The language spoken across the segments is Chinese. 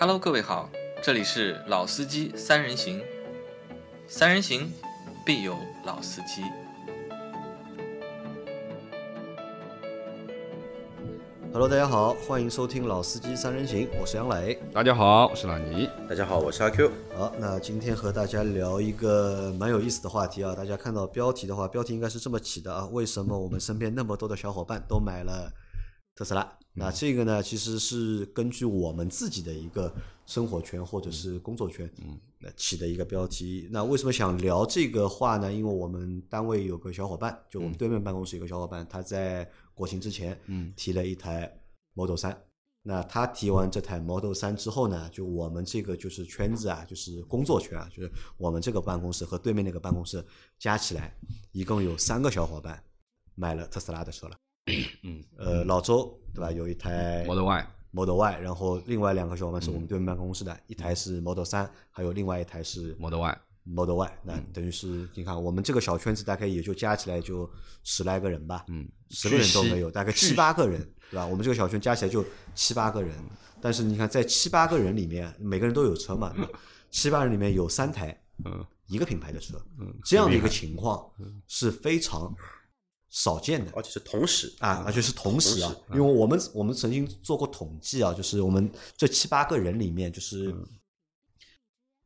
Hello，各位好，这里是老司机三人行，三人行必有老司机。Hello，大家好，欢迎收听《老司机三人行》，我是杨磊。大家好，我是老尼。大家好，我是阿 Q。好，那今天和大家聊一个蛮有意思的话题啊。大家看到标题的话，标题应该是这么起的啊：为什么我们身边那么多的小伙伴都买了特斯拉？那这个呢，其实是根据我们自己的一个生活圈或者是工作圈，嗯，那起的一个标题。那为什么想聊这个话呢？因为我们单位有个小伙伴，就我们对面办公室有个小伙伴，他在国庆之前，嗯，提了一台 Model 三。那他提完这台 Model 三之后呢，就我们这个就是圈子啊，就是工作圈啊，就是我们这个办公室和对面那个办公室加起来，一共有三个小伙伴买了特斯拉的车了。嗯，呃，老周对吧？有一台 Model Y，Model Y，然后另外两个小伙伴是我们对面办公室的，一台是 Model 三，还有另外一台是 Model Y，Model Y。那等于是你看，我们这个小圈子大概也就加起来就十来个人吧，嗯，十个人都没有，大概七八个人，对吧？我们这个小圈加起来就七八个人，但是你看在七八个人里面，每个人都有车嘛，七八人里面有三台嗯。一个品牌的车，嗯，这样的一个情况是非常少见的。而且是同时啊，而且是同时啊同，因为我们我们曾经做过统计啊，就是我们这七八个人里面，就是嗯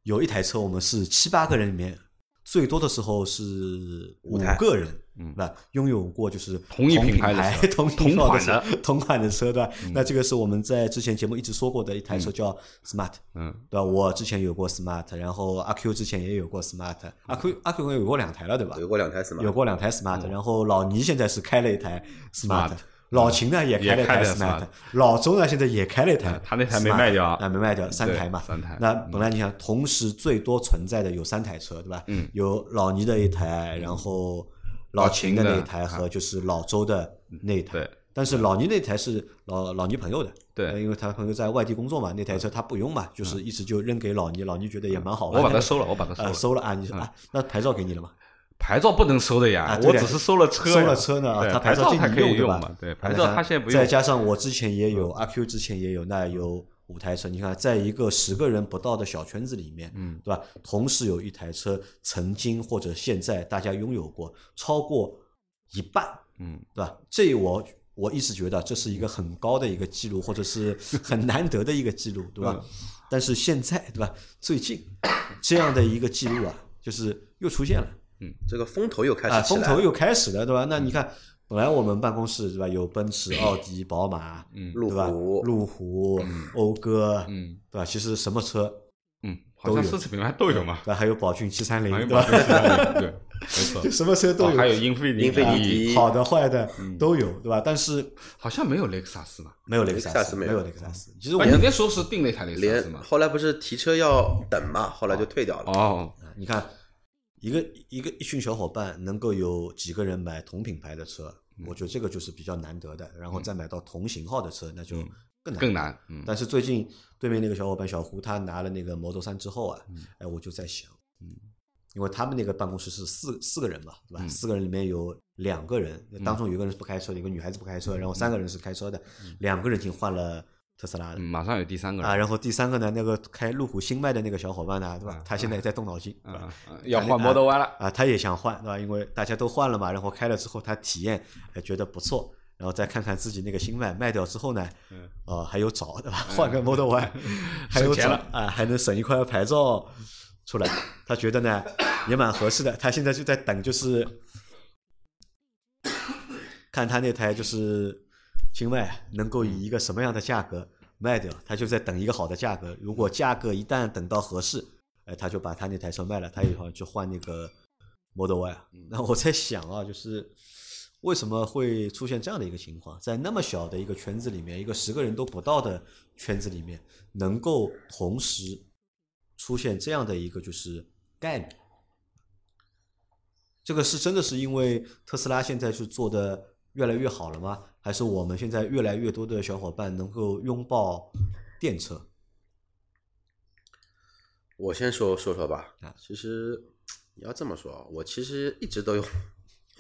有一台车，我们是七八个人里面最多的时候是五个人，嗯。那拥有过就是同一品品牌 同同款的。车同款的车，对吧？那这个是我们在之前节目一直说过的一台车叫 Smart，嗯。对吧？我之前有过 Smart，然后阿 Q 之前也有过 Smart，阿 Q 阿 Q 有过两台了，对吧？有过两台 Smart，？有过两台 smart，、然后老倪现在是开了一台 Smart 老秦呢也开了一台也开了 smart，Smart 老周呢现在也开了一台他那台没卖掉啊，没卖掉，三台嘛，三台那本来你想，同时最多存在的有三台车，对吧？嗯，有老倪的一台，然后老秦的那一台和就是老周的那一台。对但是老倪那台是老老倪朋友的，对呃因为他朋友在外地工作嘛，那台车他不用嘛，就是一直就扔给老倪，老倪觉得也蛮好。我把它收了，我把它收呃了。收了啊，你说啊，那牌照给你了吗？牌照不能收的呀啊，我只是收了车，收了车呢，他牌照还可以用对吧嘛？对，牌照他现在不再用。再加上我之前也有，阿 Q 之前也有，那有五台车。你看，在一个十个人不到的小圈子里面，嗯，对吧？同时有一台车曾经或者现在大家拥有过超过一半，嗯，对吧？这我我一直觉得这是一个很高的一个记录，或者是很难得的一个记录，对吧？嗯但是现在，对吧？最近这样的一个记录啊，就是又出现了。这个风头又开啊，始起来了。风头又开始了，对吧？那你看，本来我们办公室对吧，有奔驰、奥迪、宝马，嗯路？虎路虎、讴歌，嗯对吧？其实什么车，嗯，好像奢侈品牌都有嘛，对吧？还有宝骏七三零，对吧？没错。什么车都有，哦还有英菲尼英菲尼迪，好的坏的都有，对吧？但是好像没有雷克萨斯嘛？没有雷克萨斯，没有雷克萨斯。其实我啊，你们那时候是订了一台雷克萨斯嘛？后来不是提车要等嘛，后来就退掉了。哦，你看，一个一个一群小伙伴能够有几个人买同品牌的车，嗯我觉得这个就是比较难得的。然后再买到同型号的车，那就更难。更难。嗯，但是最近对面那个小伙伴小胡，他拿了那个 Model 三之后啊，嗯哎，我就在想，因为他们那个办公室是四四个人嘛，对吧？嗯四个人里面有两个人，当中有一个人是不开车的，一个女孩子不开车，然后三个人是开车的，两个人已经换了特斯拉的嗯马上有第三个啊。然后第三个呢，那个开路虎新迈的那个小伙伴呢，对吧？他现在在动脑筋？啊，啊要换 Model Y 了。啊，他也想换，对吧？因为大家都换了嘛，然后开了之后他体验，哎，觉得不错，然后再看看自己那个新迈卖掉之后呢，嗯呃，还有找，对吧？换个 Model Y，还有钱了啊，还能省一块牌照出来，他觉得呢也蛮合适的。他现在就在等，就是看他那台就是新迈能够以一个什么样的价格卖掉，他就在等一个好的价格。如果价格一旦等到合适，哎，他就把他那台车卖了，他以后去换那个 Model Y 啊。那我在想啊，就是为什么会出现这样的一个情况，在那么小的一个圈子里面，一个十个人都不到的圈子里面，能够同时出现这样的一个就是概率。这个是真的是因为特斯拉现在是做的越来越好了吗？还是我们现在越来越多的小伙伴能够拥抱电车？我先说说说吧啊，其实你要这么说，我其实一直都有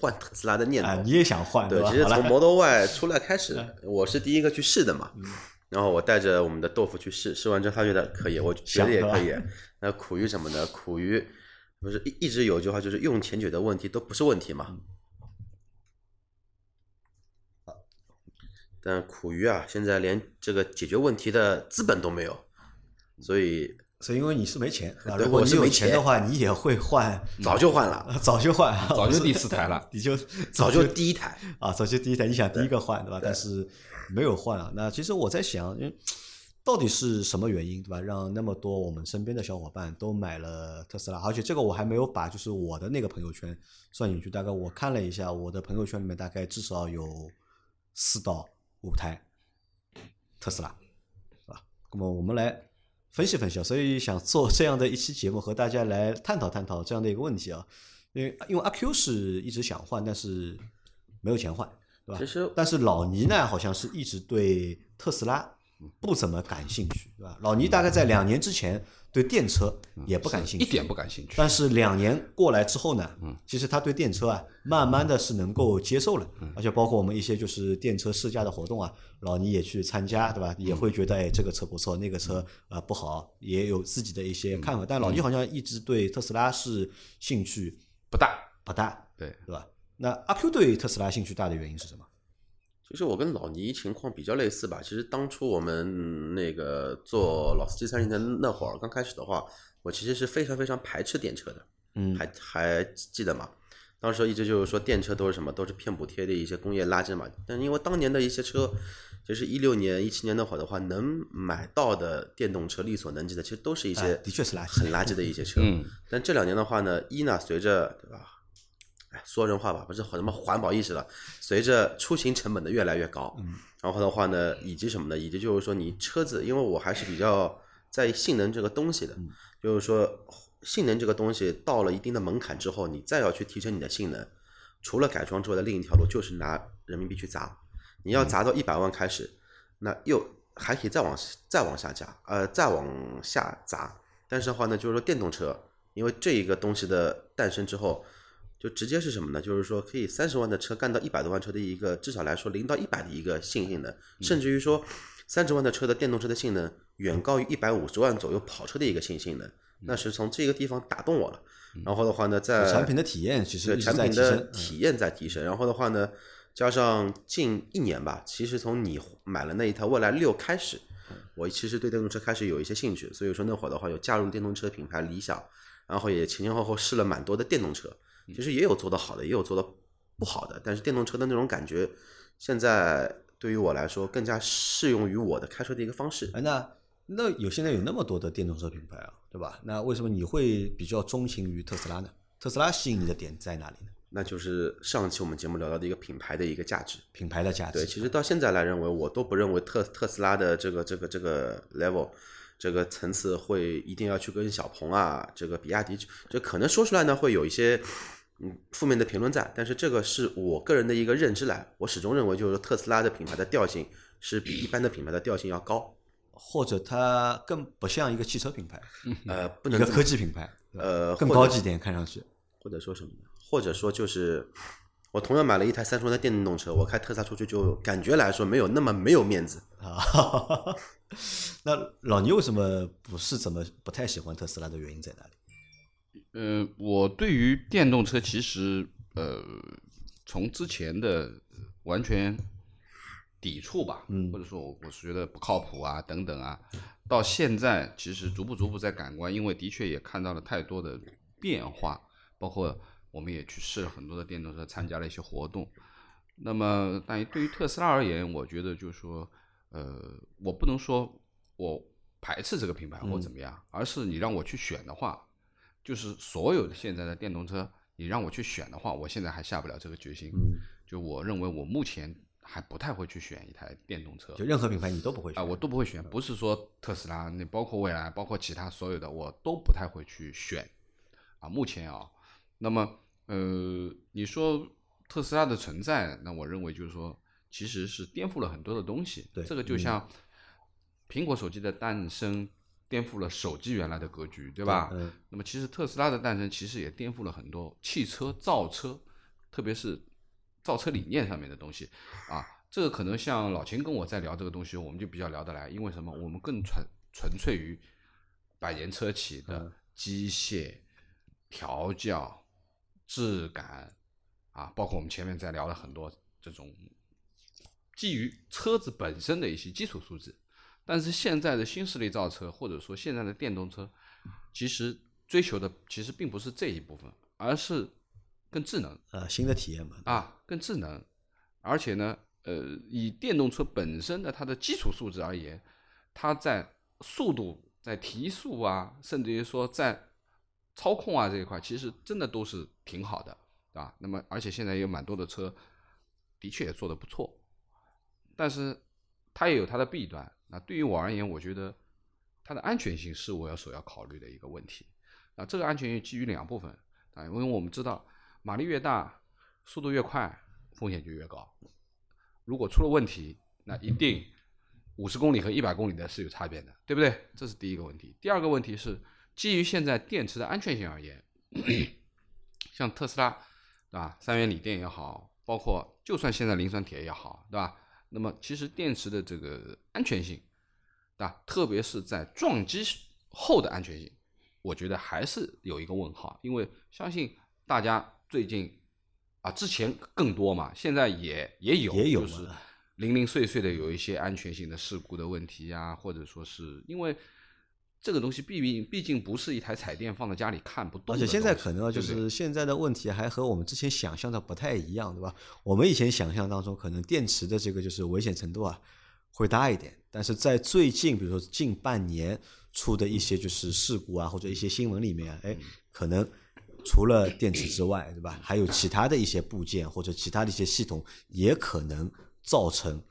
换特斯拉的念啊，头。你也想换对，其实从 Model Y 出来开始，我是第一个去试的嘛。然后我带着我们的豆腐去试，试完之后他觉得可以，我觉得也可以。那苦于什么呢？苦于不是一一直有句话就是用钱解决的问题都不是问题嘛。但苦于啊，现在连这个解决问题的资本都没有，所以所以因为你是没钱，啊如果你有钱钱的话，你也会换，早就换了，早就换，早就第四台了你就早就第一台。啊，早就第一台，你想第一个换对吧？但是没有换啊。那其实我在想，嗯到底是什么原因对吧？让那么多我们身边的小伙伴都买了特斯拉，而且这个我还没有把就是我的那个朋友圈算进去。大概我看了一下，我的朋友圈里面大概至少有四到五台特斯拉，是吧？那么我们来分析分析啊，所以想做这样的一期节目，和大家来探讨探讨这样的一个问题啊。因为因为阿 Q 是一直想换，但是没有钱换，对吧？其实但是老倪呢，好像是一直对特斯拉不怎么感兴趣，对吧？老倪大概在两年之前对电车也不感兴趣，一点不感兴趣。但是两年过来之后呢，嗯其实他对电车啊，慢慢的是能够接受了，而且包括我们一些就是电车试驾的活动啊，老倪也去参加，对吧？也会觉得哎，这个车不错，那个车啊不好，也有自己的一些看法。但老倪好像一直对特斯拉是兴趣不大，不大，对，对吧？那阿 Q 对特斯拉兴趣大的原因是什么？其实我跟老倪情况比较类似吧。其实当初我们那个做老司机三人的那会儿，刚开始的话，我其实是非常非常排斥电车的。嗯还还记得吗？当时一直就是说电车都是什么，都是骗补贴的一些工业垃圾嘛。但因为当年的一些车，就是一六年、一七年那会儿的话，能买到的电动车力所能及的，其实都是一哎些的确是垃圾很垃圾的一些车。嗯，但这两年的话呢，一呢随着对吧，哎说人话吧，不是什么环保意识了，随着出行成本的越来越高，嗯然后的话呢，以及什么呢？以及就是说你车子，因为我还是比较在意性能这个东西的，嗯就是说性能这个东西到了一定的门槛之后，你再要去提升你的性能，除了改装之外的另一条路就是拿人民币去砸，你要砸到一百万开始，那又还可以再往再往下加，呃，再往下砸。但是的话呢，就是说电动车，因为这一个东西的诞生之后，就直接是什么呢？就是说可以三十万的车干到一百多万车的一个，至少来说零到一百的一个性性能，甚至于说三十万的车的电动车的性能远高于一百五十万左右跑车的一个性性能，那是从这个地方打动我了。然后的话呢，在产品的体验其实产品的体验在提升。然后的话呢，加上近一年吧，其实从你买了那一台蔚来六开始，我其实对电动车开始有一些兴趣，所以说那会儿的话有加入电动车品牌理想，然后也前前后后试了蛮多的电动车，其实也有做得好的，也有做得不好的，但是电动车的那种感觉，现在对于我来说更加适用于我的开车的一个方式。哎，那那有现在有那么多的电动车品牌啊，对吧？那为什么你会比较钟情于特斯拉呢？特斯拉吸引你的点在哪里呢？那就是上期我们节目聊到的一个品牌的一个价值。品牌的价值。对，其实到现在来认为，我都不认为特特斯拉的这个这个这个 level 这个层次会一定要去跟小鹏啊，这个比亚迪，这可能说出来呢会有一些嗯负面的评论在，但是这个是我个人的一个认知来，我始终认为就是说特斯拉的品牌的调性是比一般的品牌的调性要高，或者它更不像一个汽车品牌，呃，不一个能这么科技品牌，呃更高级一点，看上去。或者说什么呢？或者说就是。我同样买了一台三十万的电动车，我开特斯拉出去就感觉来说没有那么没有面子。啊，那老倪为什么不是怎么不太喜欢特斯拉的原因在哪里？呃，我对于电动车其实呃，从之前的完全抵触吧，嗯或者说我我是觉得不靠谱啊等等啊，到现在其实逐步逐步在感官，因为的确也看到了太多的变化，包括我们也去试了很多的电动车，参加了一些活动。那么，但对于特斯拉而言，我觉得就是说，呃，我不能说我排斥这个品牌或怎么样，而是你让我去选的话，就是所有的现在的电动车，你让我去选的话，我现在还下不了这个决心。嗯，就我认为我目前还不太会去选一台电动车。就任何品牌你都不会啊、选我都不会选，不是说特斯拉，那包括蔚来，包括其他所有的，我都不太会去选。啊，目前啊，那么呃，你说特斯拉的存在，那我认为就是说，其实是颠覆了很多的东西。对这个就像苹果手机的诞生，颠覆了手机原来的格局，对吧？嗯那么其实特斯拉的诞生，其实也颠覆了很多汽车造车，特别是造车理念上面的东西啊。这个可能像老秦跟我在聊这个东西，我们就比较聊得来，因为什么？我们更纯纯粹于百年车企的机械调教、质感啊，包括我们前面在聊了很多这种基于车子本身的一些基础素质。但是现在的新势力造车，或者说现在的电动车，其实追求的其实并不是这一部分，而是更智能呃，新的体验嘛，啊，更智能，而且呢，呃，以电动车本身的它的基础素质而言，它在速度、在提速啊，甚至于说在操控啊这一块，其实真的都是挺好的，对吧？那么，而且现在有蛮多的车，的确也做得不错，但是它也有它的弊端。那对于我而言，我觉得它的安全性是我要首要考虑的一个问题。啊，这个安全性基于两部分啊，因为我们知道马力越大，速度越快，风险就越高。如果出了问题，那一定五十公里和一百公里的是有差别的，对不对？这是第一个问题。第二个问题是基于现在电池的安全性而言，像特斯拉，对吧？三元锂电也好，包括就算现在磷酸铁也好，对吧？那么其实电池的这个安全性，啊？特别是在撞击后的安全性，我觉得还是有一个问号，因为相信大家最近啊，之前更多嘛，现在也也有，也有就是零零碎碎的有一些安全性的事故的问题呀、或者说是因为这个东西毕竟毕竟不是一台彩电放在家里看不动而且现在可能啊就是现在的问题还和我们之前想象的不太一样，对吧？我们以前想象当中，可能电池的这个就是危险程度啊会大一点，但是在最近，比如说近半年出的一些就是事故啊，或者一些新闻里面啊，哎，可能除了电池之外，对吧？还有其他的一些部件或者其他的一些系统也可能造成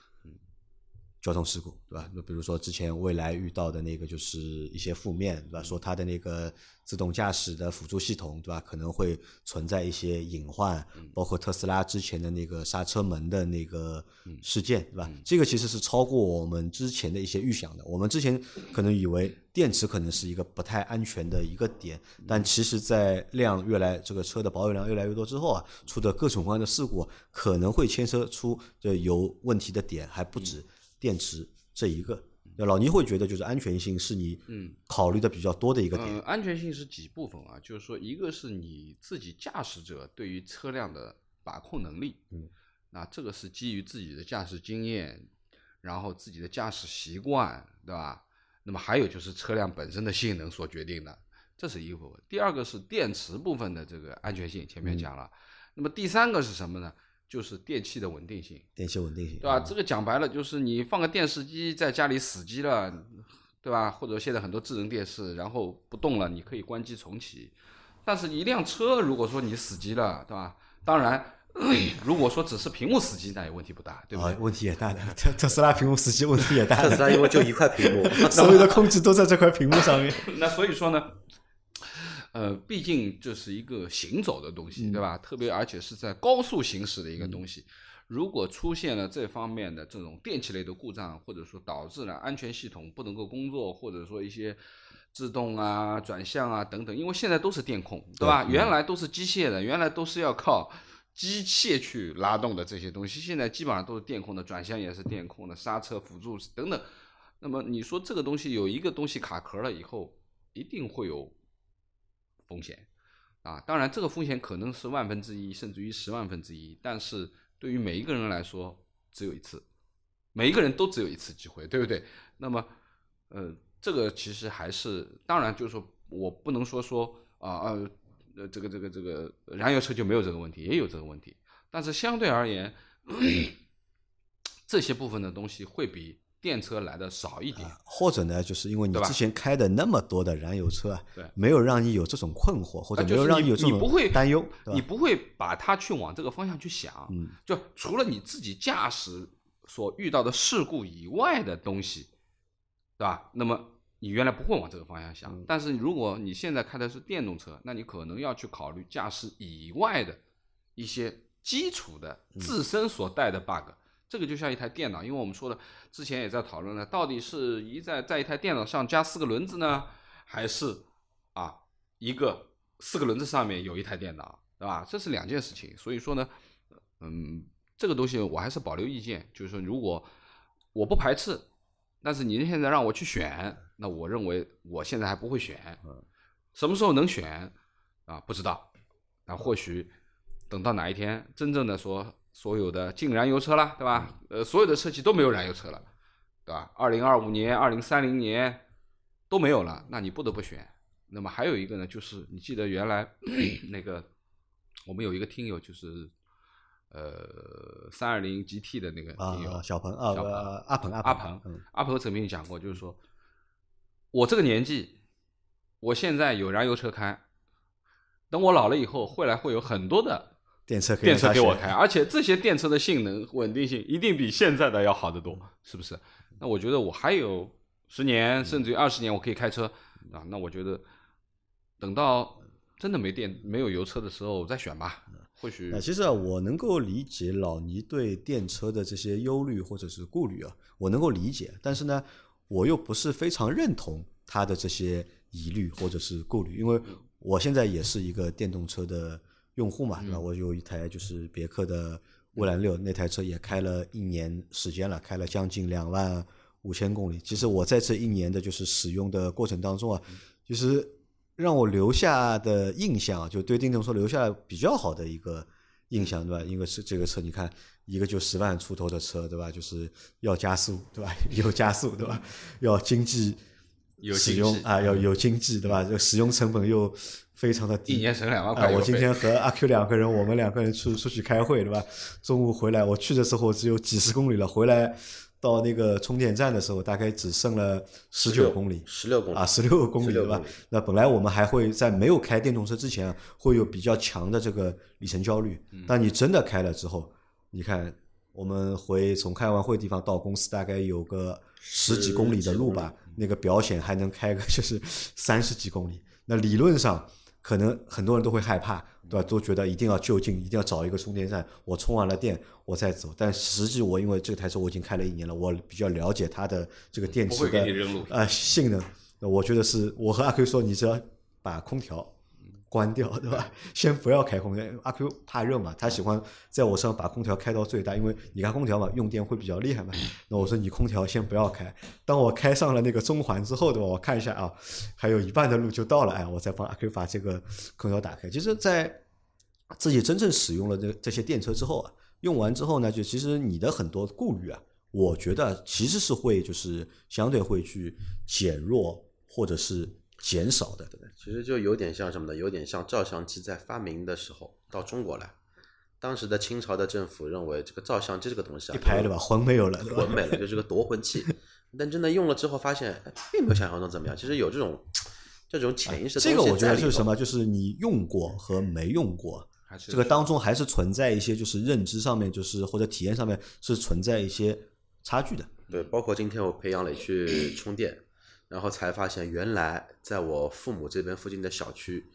交通事故，对吧？那比如说之前未来遇到的那个就是一些负面，对吧？说它的那个自动驾驶的辅助系统，对吧？可能会存在一些隐患，包括特斯拉之前的那个刹车门的那个事件，对吧？这个其实是超过我们之前的一些预想的。我们之前可能以为电池可能是一个不太安全的一个点，但其实，在量越来这个车的保有量越来越多之后啊，出的各种各样的事故可能会牵涉出这有问题的点还不止电池这一个。那老倪会觉得，就是安全性是你嗯考虑的比较多的一个点。呃，安全性是几部分啊？就是说，一个是你自己驾驶者对于车辆的把控能力，嗯，那这个是基于自己的驾驶经验，然后自己的驾驶习惯，对吧？那么还有就是车辆本身的性能所决定的，这是一个部分。第二个是电池部分的这个安全性，前面讲了。那么第三个是什么呢？就是电器的稳定性。电器稳定性，对吧？这个讲白了就是你放个电视机在家里死机了，对吧？或者现在很多智能电视，然后不动了，你可以关机重启。但是，一辆车如果说你死机了，对吧？当然，如果说只是屏幕死机，那也问题不大，对不对？啊，问题也大的。特特斯拉屏幕死机问题也大特斯，拉因为就一块屏幕，所有的控制都在这块屏幕上面。那所以说呢，呃，毕竟这是一个行走的东西，对吧？特别而且是在高速行驶的一个东西。如果出现了这方面的这种电气类的故障，或者说导致了安全系统不能够工作，或者说一些制动啊、转向啊等等，因为现在都是电控，对吧？原来都是机械的，原来都是要靠机械去拉动的这些东西，现在基本上都是电控的，转向也是电控的，刹车辅助等等。那么你说这个东西有一个东西卡壳了以后，一定会有风险啊。当然，这个风险可能是万分之一，甚至于十万分之一，但是对于每一个人来说，只有一次，每一个人都只有一次机会，对不对？那么，呃，这个其实还是，当然就是说我不能说说啊呃这个这个这个燃油车就没有这个问题，也有这个问题，但是相对而言，这些部分的东西会比电车来的少一点。或者呢，就是因为你之前开的那么多的燃油车啊，对没有让你有这种困惑，或者没有让你有这种你不会担忧，你不会把它去往这个方向去想，嗯就除了你自己驾驶所遇到的事故以外的东西，对吧？那么你原来不会往这个方向想，嗯但是如果你现在开的是电动车，那你可能要去考虑驾驶以外的一些基础的嗯自身所带的 bug。这个就像一台电脑，因为我们说的之前也在讨论了，到底是一在在一台电脑上加四个轮子呢，还是啊一个四个轮子上面有一台电脑，对吧？这是两件事情。所以说呢，嗯，这个东西我还是保留意见，就是说如果我不排斥，但是您现在让我去选，那我认为我现在还不会选，什么时候能选啊？不知道，那或许等到哪一天真正的说所有的进燃油车了，对吧？呃，所有的车企都没有燃油车了，对吧？二零二五年、二零三零年都没有了，那你不得不选。那么还有一个呢，就是你记得原来 那个我们有一个听友就是。呃，三二零 GT 的那个啊听友，小鹏啊，小鹏呃阿鹏阿阿鹏，鹏嗯，阿鹏曾经讲过，就是说，我这个年纪，我现在有燃油车开，等我老了以后，未来会有很多的电车电车给我开，而且这些电车的性能、稳定性一定比现在的要好得多，是不是？那我觉得我还有十年甚至于二十年，我可以开车啊。那我觉得等到真的没电、没有油车的时候我再选吧，或许那其实啊，我能够理解老倪对电车的这些忧虑或者是顾虑啊，我能够理解，但是呢，我又不是非常认同他的这些疑虑或者是顾虑，因为我现在也是一个电动车的用户嘛，对吧？我有一台就是别克的蔚蓝六，那台车也开了一年时间了，开了将近两万五千公里。其实我在这一年的就是使用的过程当中啊，就是让我留下的印象啊，就对电动车留下比较好的一个印象，对吧？因为是这个车，你看一个就十万出头的车，对吧？就是要加速，对吧？有加速，对吧？要经济有使用啊，要有经济，对吧？这个使用成本又非常的低，一年省两万啊，我今天和阿 Q 两个人，我们两个人出出去开会，对吧？中午回来，我去的时候只有几十公里了，回来到那个充电站的时候，大概只剩了十九公里。十六公里啊，十六公里对吧？那本来我们还会在没有开电动车之前啊，会有比较强的这个里程焦虑。嗯但你真的开了之后，你看我们回从开完会地方到公司大概有个十几公里的路吧，那个表显还能开个就是 三十几公里。那理论上可能很多人都会害怕，对吧？都觉得一定要就近，一定要找一个充电站，我充完了电我再走。但实际我因为这台车我已经开了一年了，我比较了解它的这个电池的给你扔路啊、性能，那我觉得是我和阿 Q 说，你只要把空调关掉，对吧？先不要开空调。阿 Q 怕热嘛，他喜欢在我身上把空调开到最大，因为你开空调嘛，用电会比较厉害嘛。那我说你空调先不要开，当我开上了那个中环之后，对吧？我看一下啊，还有一半的路就到了，哎，我再帮阿 Q 把这个空调打开。其实，在自己真正使用了这这些电车之后啊，用完之后呢，就其实你的很多顾虑啊，我觉得其实是会就是相对会去减弱或者是减少的。对其实就有点像什么呢？有点像照相机在发明的时候到中国来，当时的清朝的政府认为这个照相机这个东西啊，一拍对吧，魂没有了，魂没了，就是个夺魂器。但真的用了之后，发现哎并没有想象中怎么样。其实有这种这种潜意识的这个我觉得是什么？就是你用过和没用过，这个当中还是存在一些就是认知上面，就是或者体验上面是存在一些差距的。对，包括今天我陪杨磊去充电，然后才发现原来在我父母这边附近的小区，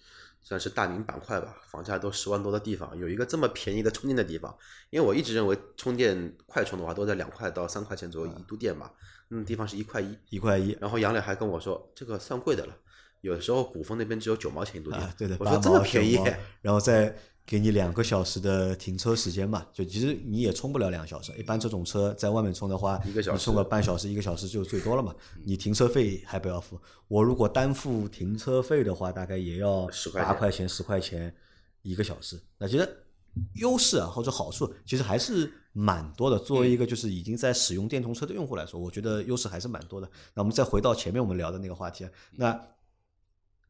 算是大宁板块吧，房价都十万多的地方，有一个这么便宜的充电的地方。因为我一直认为充电快充的话都在两块到三块钱左右一度电吧，那地方是一块一。一块一然后杨磊还跟我说，这个算贵的了，有的时候古风那边只有九毛钱一度电。啊，对的，我说这么便宜，然后再给你两个小时的停车时间嘛，就其实你也充不了两个小时。一般这种车在外面充的话，一个小时充个半小时、一个小时就最多了嘛。你停车费还不要付，我如果单付停车费的话，大概也要10块八块钱、十块钱一个小时。那其实优势啊或者好处其实还是蛮多的。作为一个就是已经在使用电动车的用户来说，我觉得优势还是蛮多的。那我们再回到前面我们聊的那个话题啊，那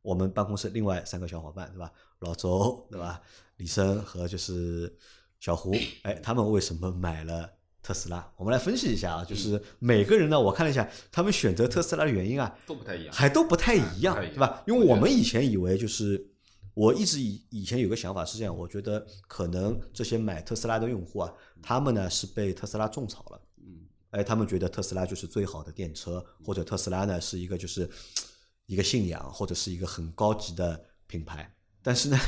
我们办公室另外三个小伙伴，对吧？老周，对吧？李生和就是小胡，哎，他们为什么买了特斯拉？我们来分析一下啊，就是每个人呢，我看了一下，他们选择特斯拉的原因啊，都不太一样。还都不太一样，不太一样对吧？因为我们以前以为就是，我一直以以前有个想法是这样，我觉得可能这些买特斯拉的用户啊，他们呢是被特斯拉种草了，嗯，哎，他们觉得特斯拉就是最好的电车，或者特斯拉呢是一个就是一个信仰，或者是一个很高级的品牌。但是呢，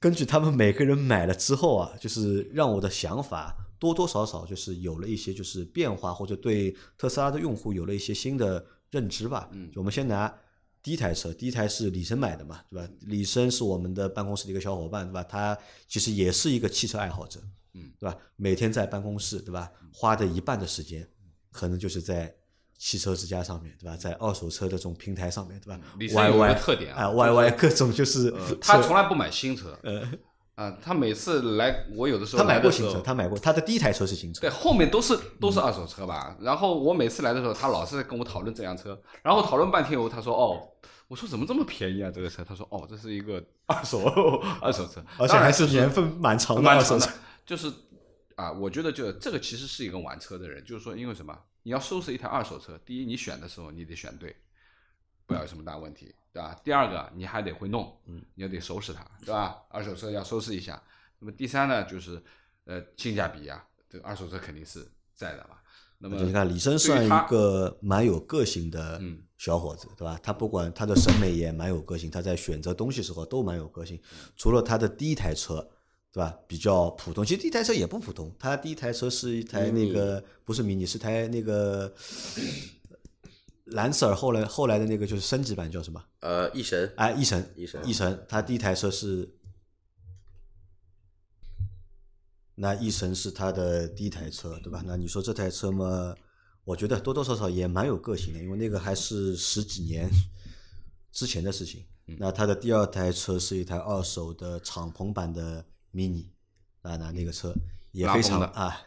根据他们每个人买了之后啊，就是让我的想法多多少少就是有了一些就是变化，或者对特斯拉的用户有了一些新的认知吧。嗯就我们先拿第一台车，第一台是李生买的嘛，对吧？李生是我们的办公室的一个小伙伴，对吧？他其实也是一个汽车爱好者，嗯，对吧？每天在办公室，对吧？花的一半的时间，可能就是在汽车之家上面，对吧？在二手车的这种平台上面，对吧一 Y 特点啊啊，Y Y 各种就是呃他从来不买新车，呃啊，他每次来，我有的时候他买过新车，他买过他的第一台车是新车对，，后面都是都是二手车吧。然后我每次来的时候，他老是在跟我讨论这辆车，然后讨论半天以后，他说：“哦，我说怎么这么便宜啊？这个车？”他说：“哦，这是一个二手 二手车，而且还是年份蛮长的二手车。。”就是啊，我觉得就这个其实是一个玩车的人，就是说，因为什么？你要收拾一台二手车，第一，你选的时候你得选对，不要有什么大问题，对吧？第二个，你还得会弄，嗯，你要得收拾它，对吧？二手车要收拾一下。那么第三呢，就是呃性价比啊，这个二手车肯定是在的嘛。那么你看，李生对算一个蛮有个性的嗯小伙子，对吧？他不管他的审美也蛮有个性，他在选择东西时候都蛮有个性。除了他的第一台车，对吧？比较普通，其实第一台车也不普通，它第一台车是一台那个不是迷你，是台那个兰瑟尔后来后来的那个就是升级版叫什么？呃，翼神，哎，翼神，翼神翼神，它第一台车是，那翼神是他的第一台车，对吧？那你说这台车嘛，我觉得多多少少也蛮有个性的，因为那个还是十几年之前的事情。那他的第二台车是一台二手的敞篷版的 mini，啊，那那个车也非常的常啊。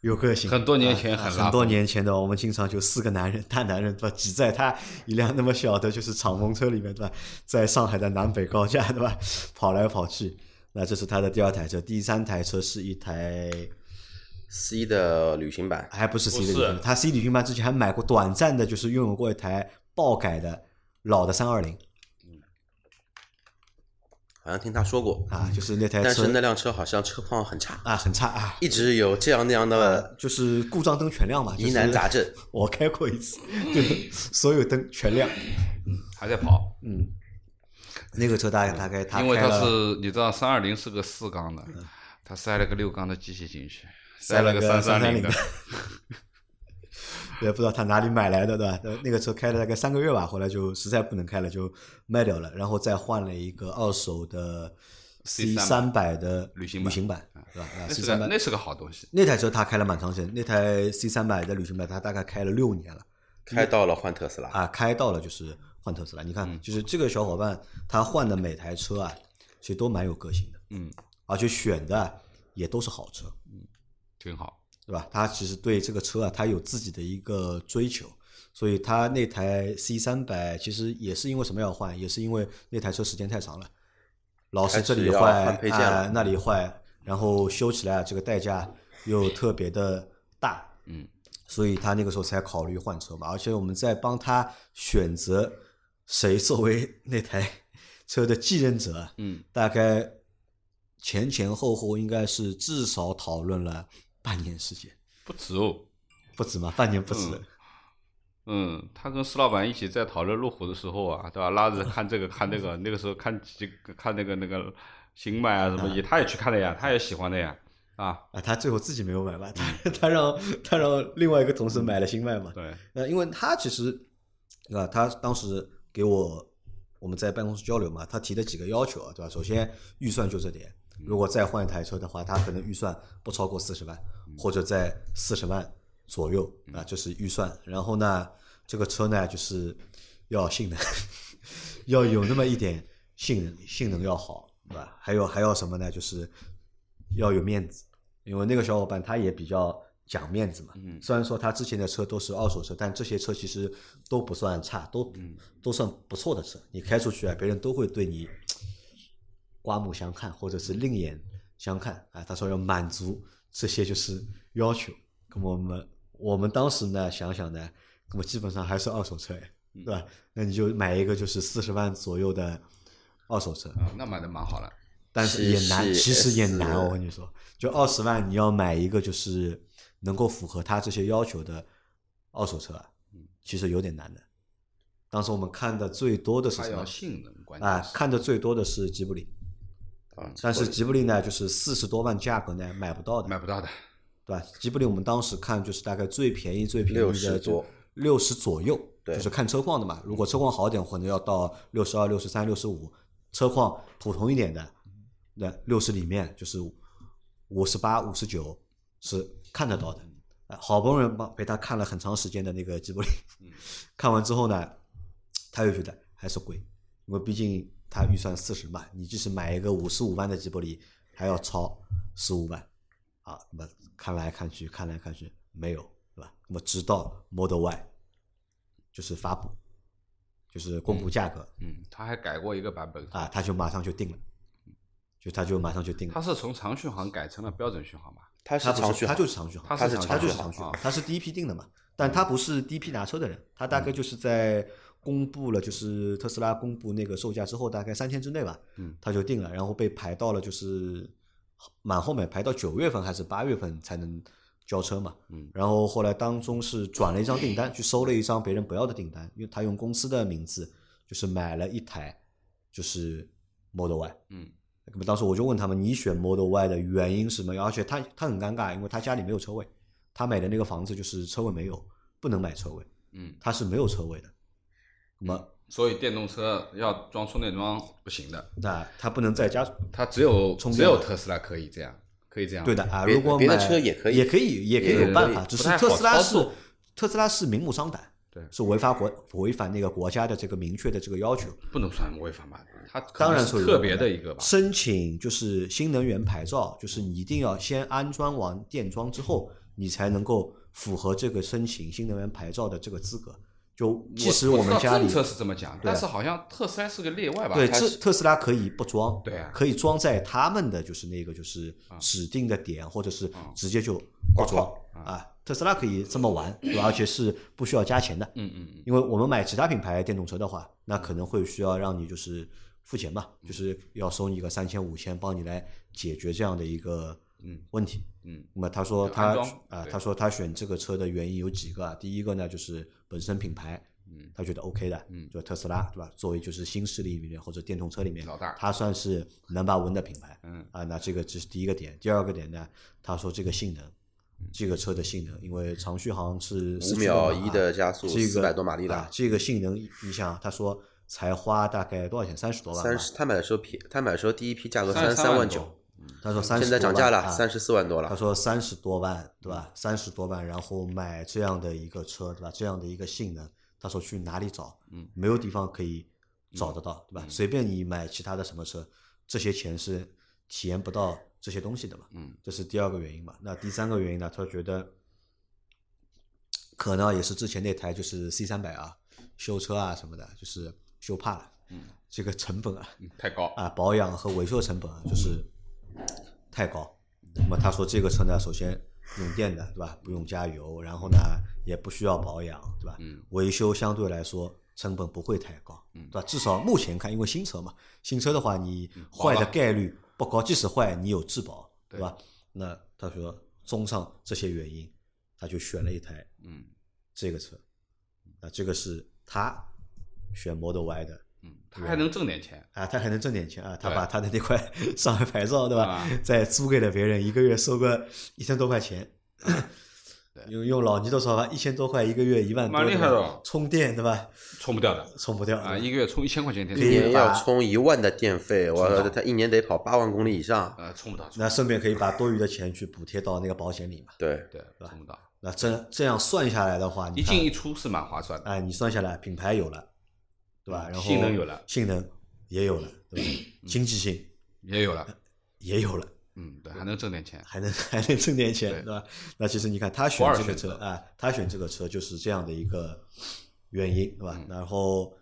有个性，很多年前啊很多很拉风年前的，我们经常就四个男人，大男人对吧，挤在他一辆那么小的，就是敞篷车里面对吧，在上海的南北高架对吧，跑来跑去。那这是他的第二台车，第三台车是一台 C 的旅行版，还不是 C 的旅行版，他 C 旅行版之前还买过短暂的，就是拥有过一台爆改的老的三二零好像听他说过，啊，就是那台车但是那辆车好像车况很差，啊很差啊，一直有这样那样的就是故障灯全亮嘛，疑难杂症。我开过一次，就是所有灯全亮。还在跑，嗯，那个车大概大概他因为它是你知道三二零是个四缸的，他塞了个六缸的机器进去，塞了个三三330零的的，也不知道他哪里买来的，对吧？呃那个车开了大概三个月吧，后来就实在不能开了，就卖掉了，然后再换了一个二手的 C 三百的旅行版旅行版，对吧？啊那，C 那是个好东西。那台车他开了蛮长时间，那台 C 三百的旅行版他大概开了六年了。开到了换特斯拉，啊，开到了就是换特斯拉。你嗯看，就是这个小伙伴他换的每台车啊，其实都蛮有个性的，嗯，而且选的啊也都是好车，嗯挺好。对吧？他其实对这个车啊，他有自己的一个追求，所以他那台 C 三百其实也是因为什么要换，也是因为那台车时间太长了，老是这里坏那里坏，然后修起来啊这个代价又特别的大，嗯，所以他那个时候才考虑换车嘛。而且我们在帮他选择谁作为 那台车的继任者啊，嗯，大概前前后后应该是至少讨论了半年时间，不止哦。不止嘛，半年不止。嗯嗯，他跟施老板一起在讨论路虎的时候啊，对吧？拉着看这个 看那个，那个时候看几个看那个那个新迈啊什么，也他也去看了呀，他也喜欢的呀，啊，啊，他最后自己没有买嘛，他 他让他让另外一个同事买了新迈嘛。对，呃，因为他其实啊，他当时给我我们在办公室交流嘛，他提的几个要求啊，对吧？首先预算就这点，如果再换一台车的话，他可能预算不超过四十万，或者在四十万左右啊，就是预算。然后呢，这个车呢就是要性能 要有那么一点性能，性能要好，对吧？还有还要什么呢？就是要有面子，因为那个小伙伴他也比较讲面子嘛。嗯虽然说他之前的车都是二手车，但这些车其实都不算差，都、嗯都算不错的车。你开出去啊，别人都会对你刮目相看，或者是另眼相看啊。他说要满足这些就是要求。那么我们我们当时呢想想呢，那么基本上还是二手车哎，对吧？那你就买一个就是四十万左右的二手车，啊，那买的蛮好了。但是也难，其实也难。我跟你说，就二十万你要买一个就是能够符合他这些要求的二手车啊，其实有点难的。当时我们看的最多的是什么？性能，关啊看的最多的是吉卜力，啊，但是吉布力呢，就是四十多万价格呢买不到的，买不到的。对吧？吉布力我们当时看就是大概最便宜最便宜的60多六十左右对就是看车况的嘛。如果车况好点，可能要到六十二、六十三、六十五；车况普通一点的，那六十里面就是五十八、五十九是看得到的。哎好不容易帮陪他看了很长时间的那个吉卜力，看完之后呢，他又觉得还是贵，因为毕竟他预算四十万，你即使买一个五十五万的吉博力，还要超十五万啊。那么看来看去，看来看去没有，对吧？那么直到 Model Y 就是发布，就是公布价格嗯，他还改过一个版本，啊，他就马上就定了，就他就马上就定了。他是从长续航改成了标准续航吧？它是他是长续航，就是长续航，他是他就是长长续航啊，他是第一批定的嘛，但他不是第一批拿车的人，他大概就是在公布了就是特斯拉公布那个售价之后，大概三天之内吧，嗯，他就定了，然后被排到了就是满后面排到九月份还是八月份才能交车嘛，嗯，然后后来当中是转了一张订单，去收了一张别人不要的订单，因为他用公司的名字就是买了一台就是 Model Y，嗯。那么当时我就问他们，你选 Model Y 的原因是什么？而且他他很尴尬，因为他家里没有车位，他买的那个房子就是车位没有，不能买车位，嗯，他是没有车位的。那么所以电动车要装充电桩不行的，那它不能在家它只有充电只有特斯拉可以这样，可以这样。对的啊，如果别的买车也可以也可以，也可以有办法，只是特斯拉是特斯拉是明目张胆，对是违反国违反那个国家的这个明确的这个要求。不能算违法吧？它当然是特别的一个吧。申请就是新能源牌照，就是你一定要先安装完电桩之后，你才能够符合这个申请新能源牌照的这个资格。就即使我们家里政策是这么讲，但是好像特斯拉是个例外吧？对，它特特斯拉可以不装，对啊可以装在他们的就是那个就是指定的点，或者是直接就不装啊。特斯拉可以这么玩，对吧？而且是不需要加钱的，嗯嗯嗯，因为我们买其他品牌电动车的话，那可能会需要让你就是付钱嘛，就是要收你个三千五千，帮你来解决这样的一个嗯问题。嗯，那么他说他啊，对他说他选这个车的原因有几个啊？第一个呢，就是本身品牌，嗯，他觉得 OK 的，嗯就特斯拉对吧？作为就是新势力里面或者电动车里面老大他算是 number one 的品牌，嗯啊，那这个这是第一个点。第二个点呢，他说这个性能，这个车的性能，因为长续航是四五秒一的啊加速，这个四百多马力啊，，这个性能，你想，他说才花大概多少钱？三十多万吧。三十，他买的时候便，他买的时候第一批价格三十三万九他说三十，现在涨价了，啊三十四万多了他。说三十多万，对吧？三十多万，然后买这样的一个车，对吧？这样的一个性能，他说去哪里找？嗯，没有地方可以找得到，对吧？随便你买其他的什么车，这些钱是体验不到这些东西的嘛。嗯，这是第二个原因嘛。那第三个原因呢？他觉得可能也是之前那台就是 C 三百啊，修车啊什么的，就是修怕了。嗯，这个成本啊，嗯太高。啊，保养和维修成本啊，就是太高。那么他说这个车呢，首先用电的，对吧？不用加油，然后呢也不需要保养，对吧？嗯维修相对来说成本不会太高，嗯对吧？至少目前看，因为新车嘛，新车的话你坏的概率不高，即使坏你有质保，对对吧？那他说综上这些原因，他就选了一台嗯这个车，那这个是他选 Model Y 的嗯，他还能挣点钱。啊，他还能挣点钱啊，他把他的那块 上海牌照，对吧？啊再租给了别人，一个月收个一千多块钱。用用老倪的说法，一千多块一个月一万多，蛮厉害的哦充电对吧？充不掉的充不掉啊，一个月充一千块钱电一年要充一万的电费，我他一年得跑八万公里以上。呃，充不到，那顺便可以把多余的钱去补贴到那个保险里嘛。对，对，充不到。那这这样算下来的话，一进一出是蛮划算的。哎，你算下来品牌有了，对吧？然后性能有了，性能也有了，对吧？经济性也有了，也有了。嗯，对，还能挣点钱。还能还能挣点钱，对对吧？那其实你看他选这个车啊，他选这个车就是这样的一个原因，对嗯吧？然后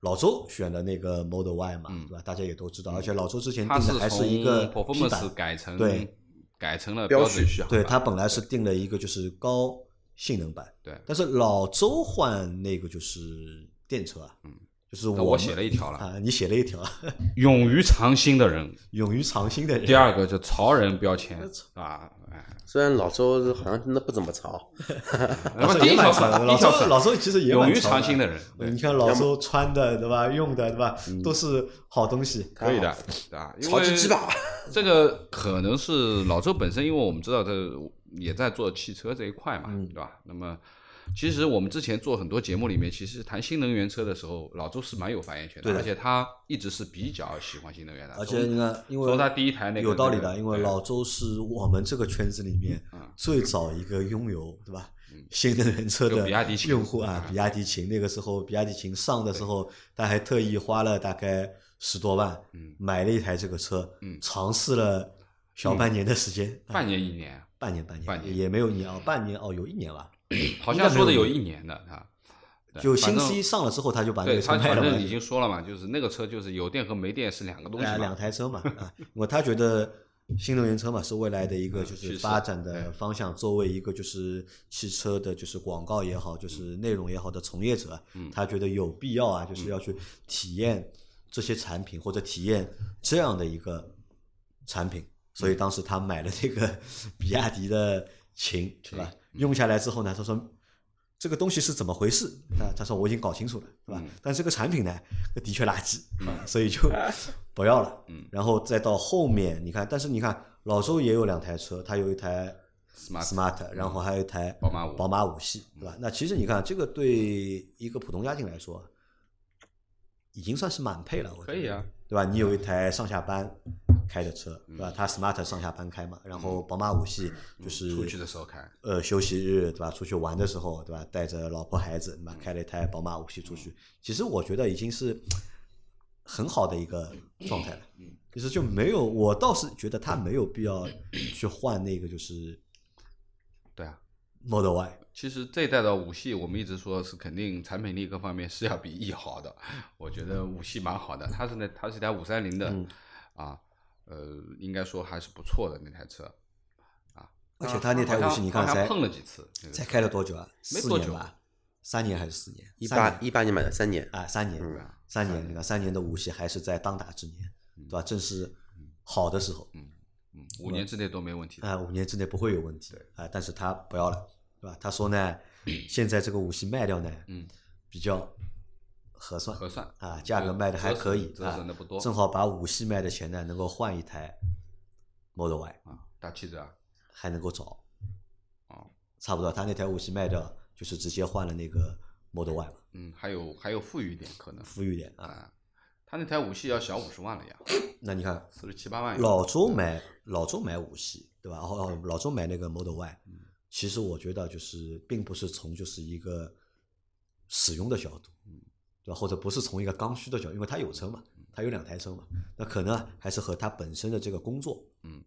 老周选的那个 Model Y 嘛，嗯对吧？大家也都知道，而且老周之前定的还是一个 performance 版，改成对改成了标准续航。对他本来是定了一个就是高性能版，对但是老周换那个就是电车啊，嗯，就是那我写了一条了 啊，你写了一条，勇于尝新的人。勇于尝新的人。第二个就潮人标签啊，哎，虽然老周好像真的不怎么潮，那么第一条是也蛮潮的，老周老周其实也勇于尝新的人，对你看老周穿的对吧，用的对吧，都是好东西。可以的，对吧？因为潮鸡鸡吧。这个可能是老周本身，因为我们知道这也在做汽车这一块嘛，嗯对吧？那么其实我们之前做很多节目里面，其实谈新能源车的时候，老周是蛮有发言权的，而且他一直是比较喜欢新能源的。而且你看，因为从他第一台那个有道理的，因为老周是我们这个圈子里面嗯。最早一个拥有，对吧？新能源车的比亚迪秦用户啊，比亚迪秦那个时候，比亚迪秦上的时候，他还特意花了大概十多万，嗯。买了一台这个车，嗯。尝试了小半年的时间，啊。半年一年，半年半年半年。也没有一年啊，半年哦，有一年吧。好像说的有一年的啊。就新反正 C 上了之后，他就把那个车他反正已经说了嘛，就是那个车就是有电和没电是两个东西。两台车嘛啊，因为他觉得新能源车嘛是未来的一个就是发展的方向，作为一个就是汽车的就是广告也好，就是内容也好的从业者，他觉得有必要啊，就是要去体验这些产品或者体验这样的一个产品，所以当时他买了这个 比亚迪的秦，是吧？用下来之后呢，他说。这个东西是怎么回事？啊，他说我已经搞清楚了，是吧？但这个产品呢，的确垃圾，啊，所以就 不要了。嗯然后再到后面，你看，但是你看老周也有两台车，他有一台 Smart smart，然后还有一台宝马五宝马五系，对吧？那其实你看，这个对一个普通家庭来说，已经算是满配了，我可以啊，对吧？你有一台上下班开的车，对嗯吧？它 smart 上下班开嘛，然后宝马五系就是出去的时候开，呃，休息日对吧？出去玩的时候对吧？带着老婆孩子，对吧？嗯开了一台宝马五系出去，其实我觉得已经是很好的一个状态了。嗯其实就没有，我倒是觉得他没有必要去换那个就是对啊。Model Y。其实这一代的五系，我们一直说是肯定产品力各方面是要比 E 好的。我觉得五系蛮好的，它是那它是一台五三零的，嗯啊，呃，应该说还是不错的那台车。啊，而且他那台五系你看才碰了几次，才开了多久啊？没多久四年吧，三年还是四年？一八一八年买的三年，啊，三年，嗯三年，你看三年的五系还是在当打之年，对吧？正是好的时候，嗯，五年之内都没问题。啊，五年之内不会有问题，啊，但是他不要了，对吧？他说呢，现在这个五系卖掉呢，嗯，比较合算，核算啊，价格卖的还可以，折啊损的不多正好把五系卖的钱呢，能够换一台 Model Y，啊，打七折啊，还能够找，哦，差不多，他那台五系卖掉，就是直接换了那个 Model Y 了，嗯，还有还有富裕一点可能富裕点啊。啊，他那台五系要小五十万了呀，那你看，四十七八万。老周买老周买五系，对吧？然后老周买那个 Model Y，其嗯实我觉得就是并不是从就是一个使用的角度，嗯对吧？或者不是从一个刚需的角度，因为他有车嘛，他有两台车嘛，那可能还是和他本身的这个工作嗯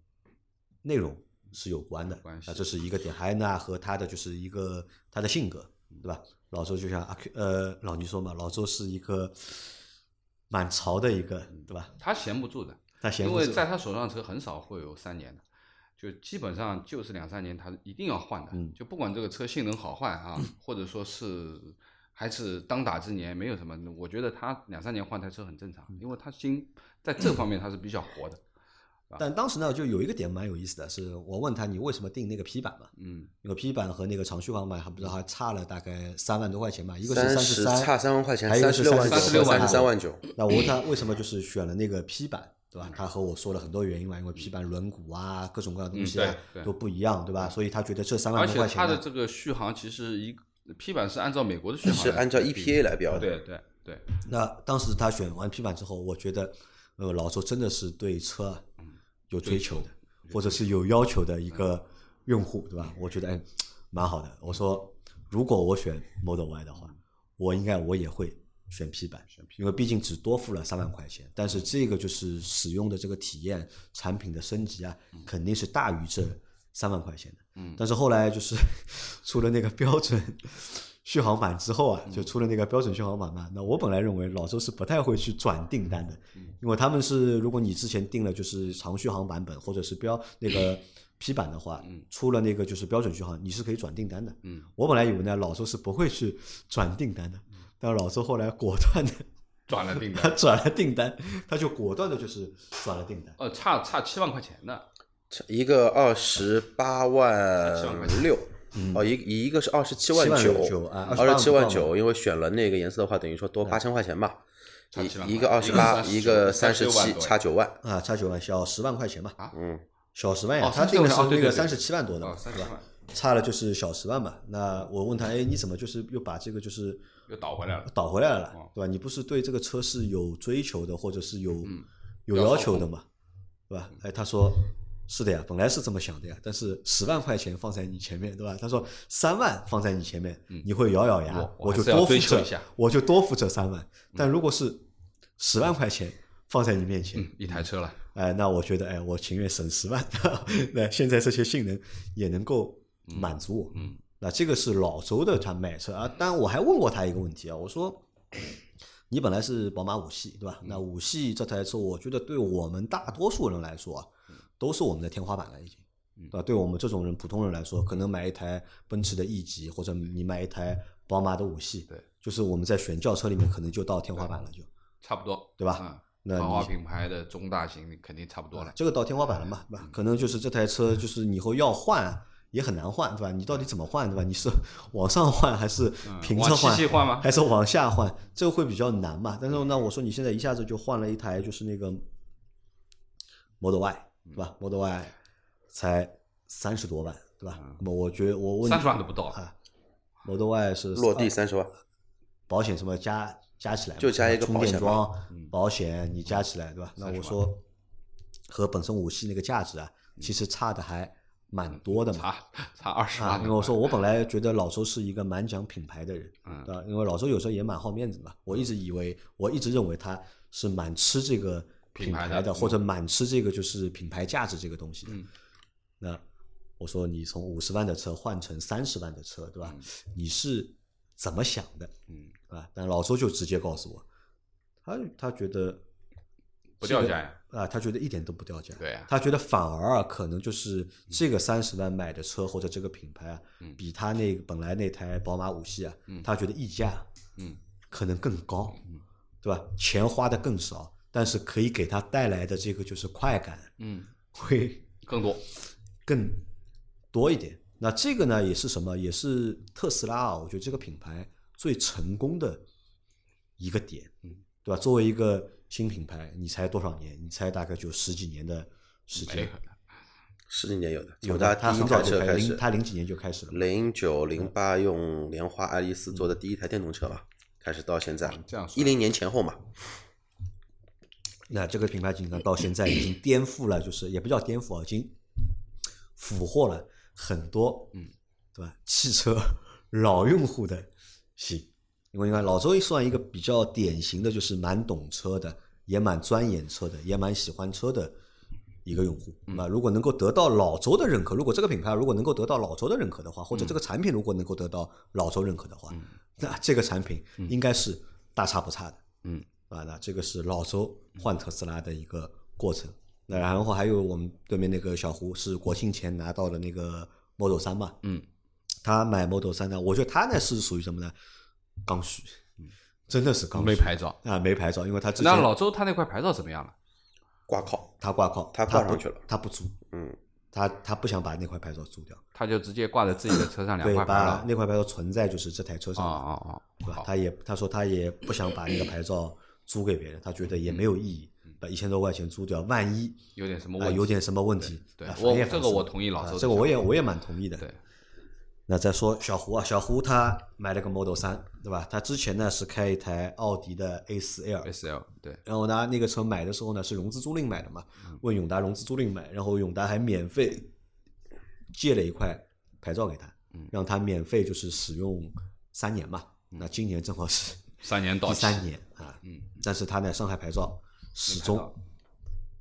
内容是有关的关系啊，这是一个点。还有呢，和他的就是一个他的性格，对吧？老周就像阿 Q 呃老倪说嘛，老周是一个蛮潮的一个，对吧？他闲不住的，他闲不住因为在他手上车很少会有三年的，就基本上就是两三年他一定要换的，嗯就不管这个车性能好坏啊，或者说是还是当打之年，没有什么，我觉得他两三年换台车很正常，嗯因为他心在这方面他是比较活的，但当时呢，就有一个点蛮有意思的，是我问他你为什么定那个 P 版嘛？嗯，那个 P 版和那个长续航版还不知道还差了大概三万多块钱吧，一个是三三十三，差三万块钱，还有一个是三十六万九36和三万十三万九。那我问他为什么就是选了那个 P 版，对吧？他和我说了很多原因嘛，因为 P 版轮毂啊，各种各样的东西啊都不一样，对吧？所以他觉得这三万多块钱呢，它的这个续航其实一个 P 版是按照美国的续航来是按照 EPA 来标的。对对对，那当时他选完 P 版之后，我觉得呃老周真的是对车啊有追求的，或者是有要求的一个用户，对吧？我觉得哎蛮好的。我说如果我选 Model Y 的话，我应该我也会选 P 版，因为毕竟只多付了三万块钱，但是这个就是使用的这个体验、产品的升级啊，肯定是大于这三万块钱的。嗯。但是后来就是 出了那个标准 续航版之后啊，就出了那个标准续航版嘛。那我本来认为老周是不太会去转订单的，因为他们是如果你之前订了就是长续航版本或者是标那个 P 版的话，出了那个就是标准续航，你是可以转订单的。嗯，我本来以为呢老周是不会去转订单的，但老周后来果断的 转了订他单，转了订单，他就果断的就是转了订单。呃，差差七万块钱的，一个二十八万六，哦，一一个是二十七万九啊二十七万九，因为选了那个颜色的话，等于说多八千块钱吧。差7万一一个二十八，一一个个三十七，差九万。啊，差九万，小十万块钱吧，嗯，小十万他定的是37万哦对对对那个三十七万多的差了就是小十万嘛。那我问他，哎，你怎么就是又把这个就是又倒回来了。倒回来了哦，对吧？你不是对这个车是有追求的，或者是有嗯有要求的嘛，对吧？哎，他说是的呀，本来是这么想的呀，但是十万块钱放在你前面，对吧？他说三万放在你前面，你会咬咬牙，嗯我就多付这一下，我就多付这三万。但如果是十万块钱放在你面前，嗯，一台车了，哎，那我觉得，哎，我情愿省十万。那现在这些性能也能够满足我。嗯，那这个是老周的他买车啊。当然，我还问过他一个问题啊，我说，你本来是宝马五系对吧？那五系这台车，我觉得对我们大多数人来说啊，都是我们的天花板了，已经。对吧？对我们这种人，普通人来说，可能买一台奔驰的 E 级，或者你买一台宝马的五系，对，就是我们在选轿车里面可能就到天花板了，就差不多，对吧嗯，那豪华你品牌的中大型肯定差不多了。这个到天花板了嘛，对吧？可能就是这台车，就是你以后要换也很难换，对吧？你到底怎么换，对吧？你是往上换还是平着换，换吗还是往下换？这个会比较难嘛。但是呢，我说你现在一下子就换了一台，就是那个 Model Y，对吧？Model Y 才三十多万，对吧？那么我觉得我问三十万都不到，啊，Model Y 是落地三十万，保险什么加加起来就加一个充保险嘛电桩、保险你加起来对吧？那我说和本身五系那个价值啊，其实差的还蛮多的嘛。差差二十啊，万。因为我说我本来觉得老周是一个蛮讲品牌的人，嗯对吧？因为老周有时候也蛮好面子嘛，我一直以为，我一直认为他是蛮吃这个品品牌的或者满吃这个就是品牌价值这个东西的。嗯那我说你从五十万的车换成三十万的车，对吧？你是怎么想的？嗯，啊，但老周就直接告诉我，他他觉得不掉价呀啊，他觉得一点都不掉价，对啊他觉得反而啊，可能就是这个三十万买的车或者这个品牌啊，嗯比他那个本来那台宝马五系啊，他觉得溢价嗯可能更高，对吧？钱花的更少，但是可以给他带来的这个就是快感嗯，会更多。更多一点。那这个呢，也是什么？也是特斯拉啊，我觉得这个品牌最成功的一个点，嗯，对吧？作为一个新品牌，你才多少年？你才大概就十几年的时间，十几年有的，有的，他从他第一很早就开始，台车开始。零，他零几年就开始了，零九零八用莲花爱丽丝做的第一台电动车吧，开始到现在。这样，一零年前后嘛，那这个品牌经常到现在已经颠覆了，就是也不叫颠覆啊，已经俘获了很多，嗯，对吧？汽车老用户的心，因为你看老周算一个比较典型的，就是蛮懂车的，也蛮钻研车的，也蛮喜欢车的一个用户。那如果能够得到老周的认可，如果这个品牌如果能够得到老周的认可的话，或者这个产品如果能够得到老周认可的话，那这个产品应该是大差不差的。嗯，啊，那这个是老周换特斯拉的一个过程。那然后还有我们对面那个小胡是国庆前拿到的那个 Model 三嘛，嗯，他买 Model 三呢，我觉得他呢是属于什么呢？刚需，真的是刚需没牌照。啊，没牌照，因为他之那老周他那块牌照怎么样了？挂靠，他挂靠，他挂上去了他不租，嗯，他他不想把那块牌照租掉，他就直接挂在自己的车上 两对，块牌把照。那块牌照存在就是这台车哦上，哦哦哦，对吧？他也他说他也不想把那个牌照租给别人，他觉得也没有意义，把一千多块钱租掉，万一有点什么啊、问题？有点什么问题，我这个我同意老啊周这个我也我也蛮同意的。对，那再说小胡啊，小胡他买了个 Model 三，对吧？他之前呢是开一台奥迪的 A 四 L，S L 对，然后呢那个车买的时候呢是融资租赁买的嘛，问永达融资租赁买，然后永达还免费借了一块牌照给他，让他免费就是使用三年嘛。那今年正好是三年到。第三年啊，嗯，但是他呢，上海牌照始终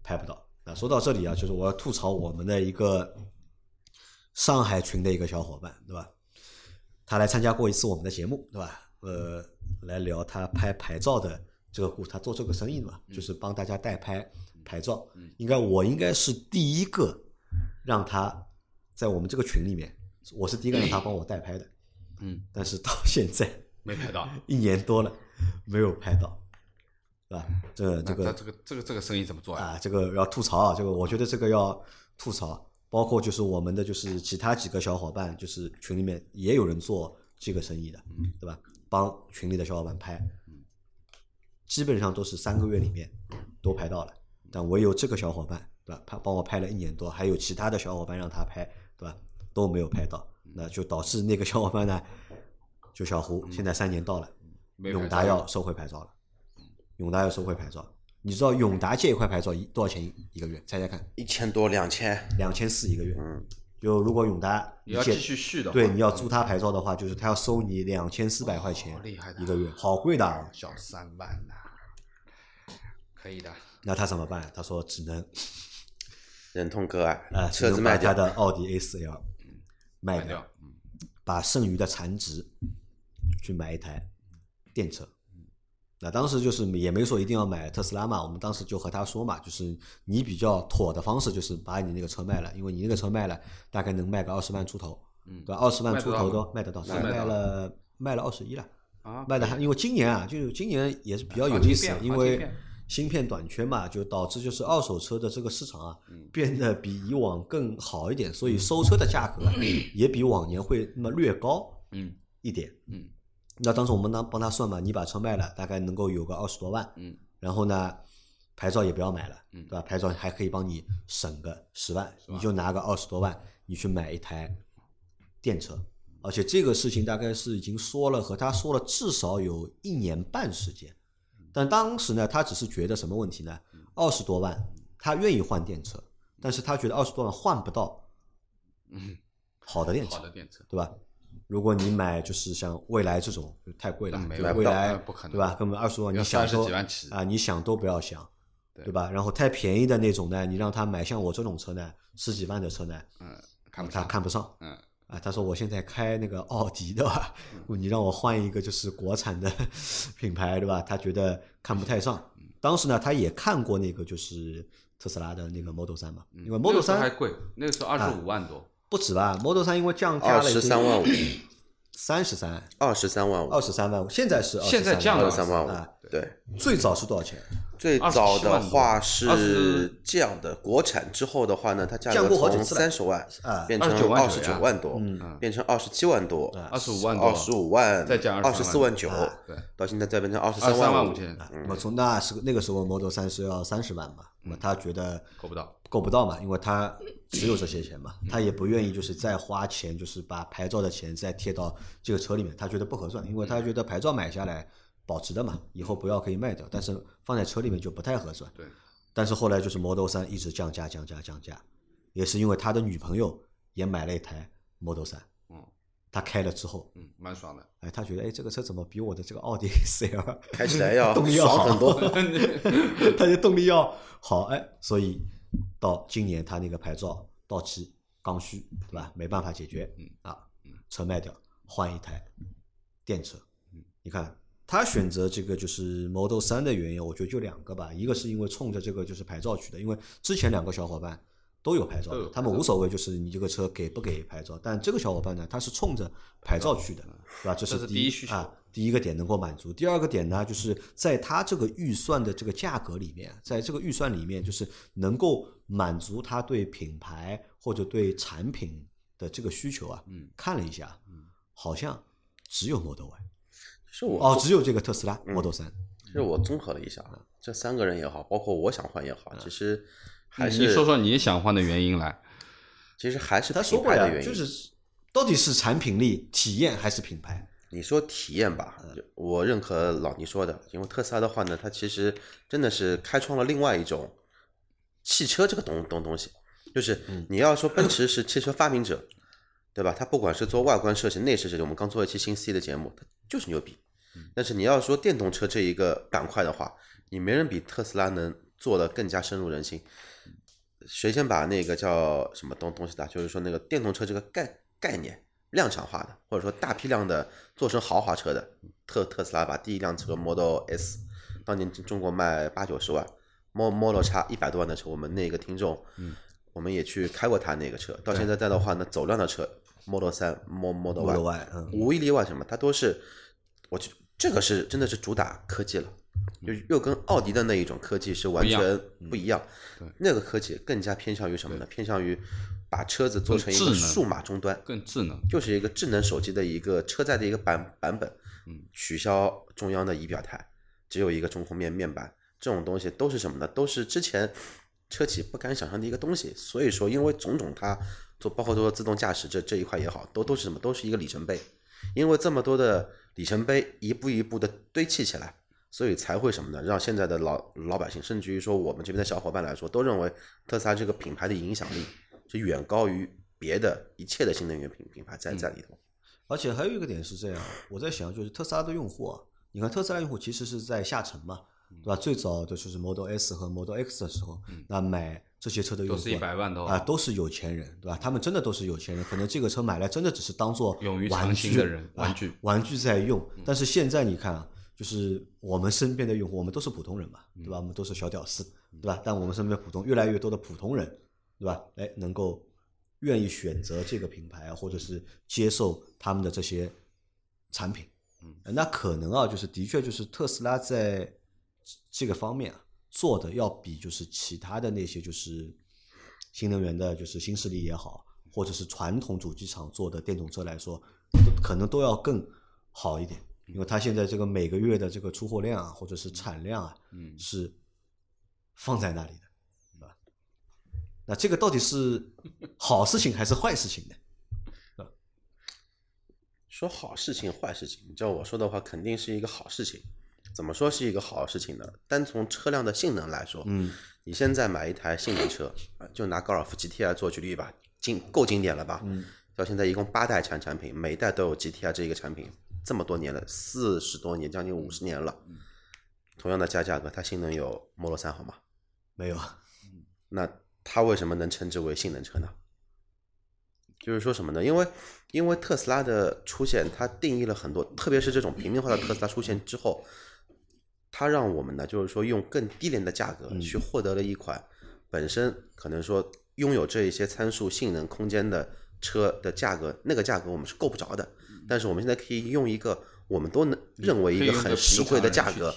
拍不到。啊，说到这里啊，就是我要吐槽我们的一个上海群的一个小伙伴，对吧？他来参加过一次我们的节目，对吧？呃，来聊他拍牌照的这个故事，他做这个生意的嘛，就是帮大家代拍牌照。应该我应该是第一个让他在我们这个群里面，我是第一个让他帮我代拍的。嗯，但是到现在没拍到。一年多了，没有拍到，是吧？这这个这个这个这个生意怎么做呀？啊，这个要吐槽啊，这个我觉得这个要吐槽，包括就是我们的就是其他几个小伙伴，就是群里面也有人做这个生意的，对吧？帮群里的小伙伴拍，基本上都是三个月里面都拍到了，但唯有这个小伙伴，对吧？他帮我拍了一年多，还有其他的小伙伴让他拍，对吧？都没有拍到，那就导致那个小伙伴呢，就小胡，现在三年到了，永达要收回牌照了，永达要收回牌照。你知道永达借一块牌照一多少钱一一个月？猜猜看，一千多两千，两千四一个月。嗯，就如果永达你要继续续的话，对，你要租他牌照的话，就是他要收你两千四百块钱好厉害一个月，好贵的啊。小三万呐，可以的。那他怎么办？他说只能忍痛割爱啊，，只能车子卖他的奥迪 A 四 L 卖卖掉，嗯，把剩余的残值去买一台电车。那当时就是也没说一定要买特斯拉嘛，我们当时就和他说嘛，就是你比较妥的方式就是把你那个车卖了，因为你那个车卖了大概能卖个二十万出头，嗯对吧？二十万出头都卖得到，是卖了卖了二十一了。啊，卖的还因为今年啊，就是今年也是比较有意思，因为芯片短缺嘛，就导致就是二手车的这个市场啊，嗯变得比以往更好一点，所以收车的价格啊也比往年会那么略高嗯一点。嗯那当时我们呢帮他算嘛，你把车卖了，大概能够有个二十多万，嗯然后呢，牌照也不要买了，嗯对吧？牌照还可以帮你省个十万，你就拿个二十多万，你去买一台电车。而且这个事情大概是已经说了，和他说了至少有一年半时间。但当时呢，他只是觉得什么问题呢？二十多万，他愿意换电车，但是他觉得二十多万换不到嗯，好的电车好，的电车，对吧？如果你买就是像蔚来这种就太贵了蔚来不可能对吧？根本二十万你想都啊，你想都不要想，对对吧？然后太便宜的那种呢，你让他买像我这种车呢，十几万的车呢，嗯，他上，看不上嗯啊。他说我现在开那个奥迪的吧，你让我换一个就是国产的 品牌，对吧？他觉得看不太上。嗯当时呢，他也看过那个就是特斯拉的那个 Model 三嘛，因为嗯那 Model 个时候还贵，那个时候二十五万多，不止吧，Model 三因为降价二了十三万五，三十三。二十三万五，二十三万五，现在是现在降了二十三万五啊，对。最早是多少钱？最早的话是这样的，国产之后的话呢，它价降格从过好几次了三十万啊变成29万二十九万多，嗯变成二十七万多，二十五万多，二十五万，再加二十四万九，对，到现在再变成二十三万万五千，啊那么从那时那个时候 Model 三是要三十万嘛，那么他觉得够不到，够不到嘛，因为他只有这些钱嘛，他也不愿意就是再花钱，就是把牌照的钱再贴到这个车里面，他觉得不合算，因为他觉得牌照买下来保值的嘛，以后不要可以卖掉，但是放在车里面就不太合算。对，但是后来就是 Model 三一直降价降价降价，也是因为他的女朋友也买了一台 Model 三，嗯他开了之后，嗯，蛮爽的，哎，他觉得哎这个车怎么比我的这个奥迪 A4L 开起来要 动力要好很多。他的动力要好，哎，所以到今年他那个牌照到期刚需，对吧？没办法解决，嗯啊，车卖掉换一台电车，你看他选择这个就是 Model 三的原因，我觉得就两个吧，一个是因为冲着这个就是牌照去的，因为之前两个小伙伴。都有牌照他们无所谓，就是你这个车给不给牌照。但这个小伙伴呢，他是冲着牌照去的，是吧？这这是第第一需求啊。第一个点能够满足，第二个点呢，就是在他这个预算的这个价格里面，在这个预算里面，就是能够满足他对品牌或者对产品的这个需求啊。嗯，看了一下，好像只有 Model Y，是我哦，只有这个特斯拉 Model 三。其实我综合了一下，啊，这三个人也好，包括我想换也好，其实还是你说说你想换的原因来，其实还是他说牌的，原因。就是到底是产品力、体验还是品牌？你说体验吧，我认可老倪说的，因为特斯拉的话呢，它其实真的是开创了另外一种汽车这个东东东西，就是你要说奔驰是汽车发明者，对吧？它不管是做外观设计、内饰设计，我们刚做一期新 C 的节目，它就是牛逼。但是你要说电动车这一个板块的话，你没人比特斯拉能做的更加深入人心。谁先把那个叫什么东东西的，就是说那个电动车这个概概念量产化的，或者说大批量的做成豪华车的，特特斯拉把第一辆车 Model S，当年中国卖八九十万，Mo Model X 一百多万的车，我们那个听众，嗯，我们也去开过他那个车，到现在在的话呢，走量的车 Model 三 Mo Model 嗯，无一例外什么，它都是，我去这个是真的是主打科技了，就又跟奥迪的那一种科技是完全不一样。那个科技更加偏向于什么呢？偏向于把车子做成一个数码终端，更智能，就是一个智能手机的一个车载的一个版版本。嗯，取消中央的仪表台，只有一个中控面面板，这种东西都是什么呢？都是之前车企不敢想象的一个东西。所以说，因为种种它做包括做自动驾驶这这一块也好，都都是什么？都是一个里程碑。因为这么多的里程碑一步一步的堆砌起来，所以才会什么呢？让现在的老老百姓，甚至于说我们这边的小伙伴来说，都认为特斯拉这个品牌的影响力是远高于别的一切的新能源品品牌在在里头。而且还有一个点是这样，我在想，就是特斯拉的用户啊，你看特斯拉用户其实是在下沉嘛，对吧？最早的就是 Model S 和 Model X 的时候，那买这些车的用户都是一百万的啊，都是有钱人，对吧？他们真的都是有钱人，可能这个车买来真的只是当做勇于玩具的人啊玩具玩具在用。但是现在你看啊，就是我们身边的用户，我们都是普通人嘛，对吧？我们都是小屌丝，对吧？但我们身边普通越来越多的普通人，对吧？哎，能够愿意选择这个品牌啊，或者是接受他们的这些产品，嗯，那可能啊，就是的确就是特斯拉在这个方面啊做的要比就是其他的那些就是新能源的，就是新势力也好，或者是传统主机厂做的电动车来说，都可能都要更好一点，因为它现在这个每个月的这个出货量啊，或者是产量啊，嗯是放在那里的？那这个到底是好事情还是坏事情呢？说好事情坏事情，你照我说的话，肯定是一个好事情。怎么说是一个好事情呢？单从车辆的性能来说，嗯，你现在买一台性能车，啊，就拿高尔夫 GTI 做举例吧，经够经典了吧？嗯，到现在一共八代产产品，每一代都有 GTI 这一个产品，这么多年了，四十多年，将近五十年了。同样的加价格，它性能有 Model 三好吗？没有啊，那它为什么能称之为性能车呢？就是说什么呢？因为因为特斯拉的出现，它定义了很多，特别是这种平民化的特斯拉出现之后，它让我们呢，就是说用更低廉的价格去获得了一款本身可能说拥有这一些参数、性能、空间的车的价格，那个价格我们是够不着的。但是我们现在可以用一个我们都能认为一个很实惠的价格，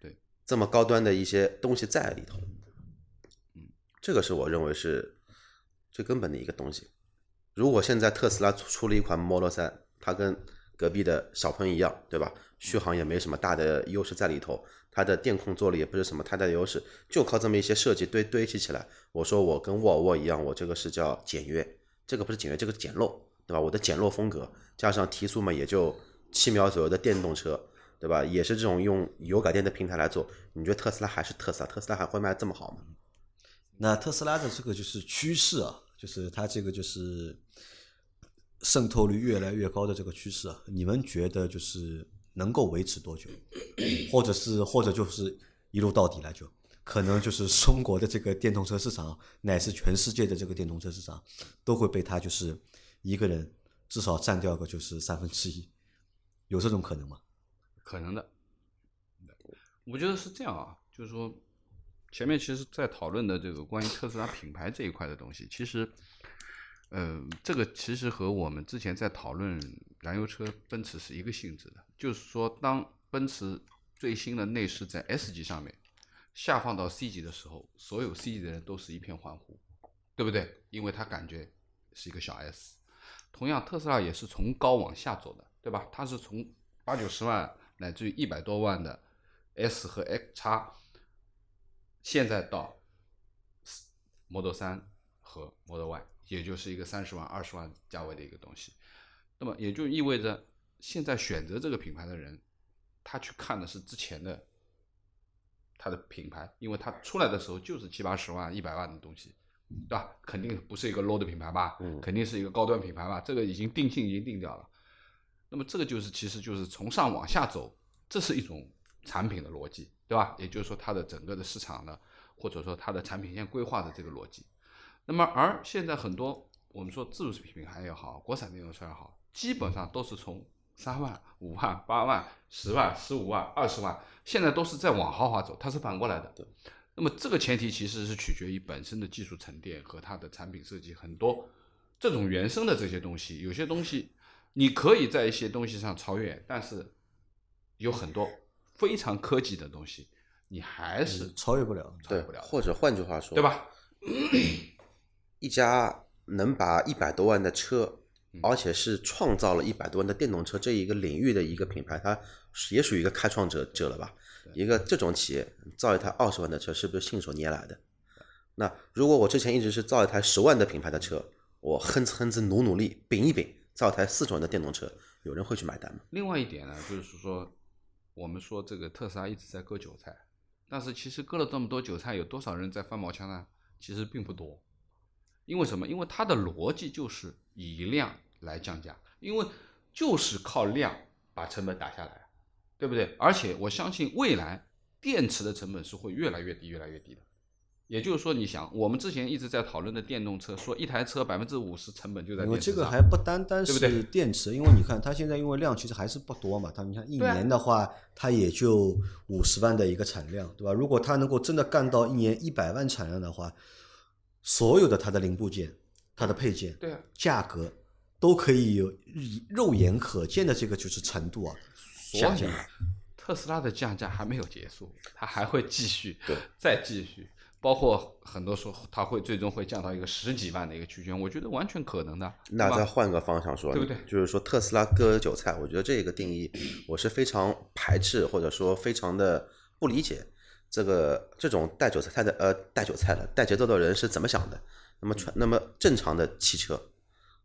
对，这么高端的一些东西在里头。这个是我认为是最根本的一个东西。如果现在特斯拉出出了一款 Model 3，它跟隔壁的小鹏一样，对吧？续航也没什么大的优势在里头，它的电控做了也不是什么太大的优势，就靠这么一些设计堆堆砌起来。我说我跟沃尔沃一样，我这个是叫简约，这个不是简约，这个简陋，对吧？我的简陋风格加上提速嘛，也就七秒左右的电动车，对吧？也是这种用油改电的平台来做，你觉得特斯拉还是特斯拉？特斯拉还会卖这么好吗？那特斯拉的这个就是趋势啊，就是它这个就是渗透率越来越高的这个趋势啊，你们觉得就是能够维持多久，或者是或者就是一路到底了就？可能就是中国的这个电动车市场，乃至全世界的这个电动车市场，都会被它就是一个人至少占掉个就是三分之一，有这种可能吗？可能的。我觉得是这样啊，就是说，前面其实在讨论的这个关于特斯拉品牌这一块的东西，其实，呃，这个其实和我们之前在讨论燃油车奔驰是一个性质的，就是说，当奔驰最新的内饰在 S 级上面下放到 C 级的时候，所有 C 级的人都是一片欢呼，对不对？因为他感觉是一个小 S。同样，特斯拉也是从高往下走的，对吧？它是从八九十万乃至于一百多万的 S 和 X 叉，现在到 Model 3和 Model Y，也就是一个三十万、二十万价位的一个东西。那么也就意味着，现在选择这个品牌的人，他去看的是之前的它的品牌，因为它出来的时候就是七八十万、一百万的东西，对吧？肯定不是一个 low 的品牌吧？嗯肯定是一个高端品牌吧？这个已经定性已经定掉了。那么这个就是其实就是从上往下走，这是一种产品的逻辑，对吧？也就是说它的整个的市场呢，或者说它的产品线规划的这个逻辑。那么而现在很多我们说自主品牌也好，国产电动车也好，基本上都是从三万、五万、八万、十万、十五万、二十万，现在都是在往豪华走，它是反过来的。那么这个前提其实是取决于本身的技术沉淀和它的产品设计，很多这种原生的这些东西，有些东西你可以在一些东西上超越，但是有很多非常科技的东西，你还是超越不了。对超越不了，或者换句话说，对？吧？一家能把一百多万的车，嗯而且是创造了一百多万的电动车这一个领域的一个品牌，它也属于一个开创者者了吧？一个这种企业造一台二十万的车，是不是信手拈来的？那如果我之前一直是造一台十万的品牌的车，我哼哧哼哧努努力饼一饼，造一台四十万的电动车，有人会去买单吗？另外一点呢，就是说，我们说这个特斯拉一直在割韭菜，但是其实割了这么多韭菜，有多少人在翻毛腔呢？其实并不多。因为什么？因为它的逻辑就是以量来降价，因为就是靠量把成本打下来，对不对？而且我相信未来电池的成本是会越来越低、越来越低的。也就是说，你想，我们之前一直在讨论的电动车，说一台车百分之五十成本就在因为电池上这个还不单单是电池，因为你看它现在因为量其实还是不多嘛，它你看一年的话，它也就五十万的一个产量，对吧？如果它能够真的干到一年一百万产量的话，所有的它的零部件、它的配件、对啊，价格都可以有肉眼可见的这个就是程度啊所以下降。特斯拉的降价还没有结束，它还会继续对，再继续。包括很多时候它会最终会降到一个十几万的一个区间，我觉得完全可能的。那再换个方向说，对不对就是说特斯拉割韭菜，我觉得这个定义我是非常排斥，或者说非常的不理解。这个这种带韭菜的呃带韭菜的带节奏的人是怎么想的？那么传那么正常的汽车，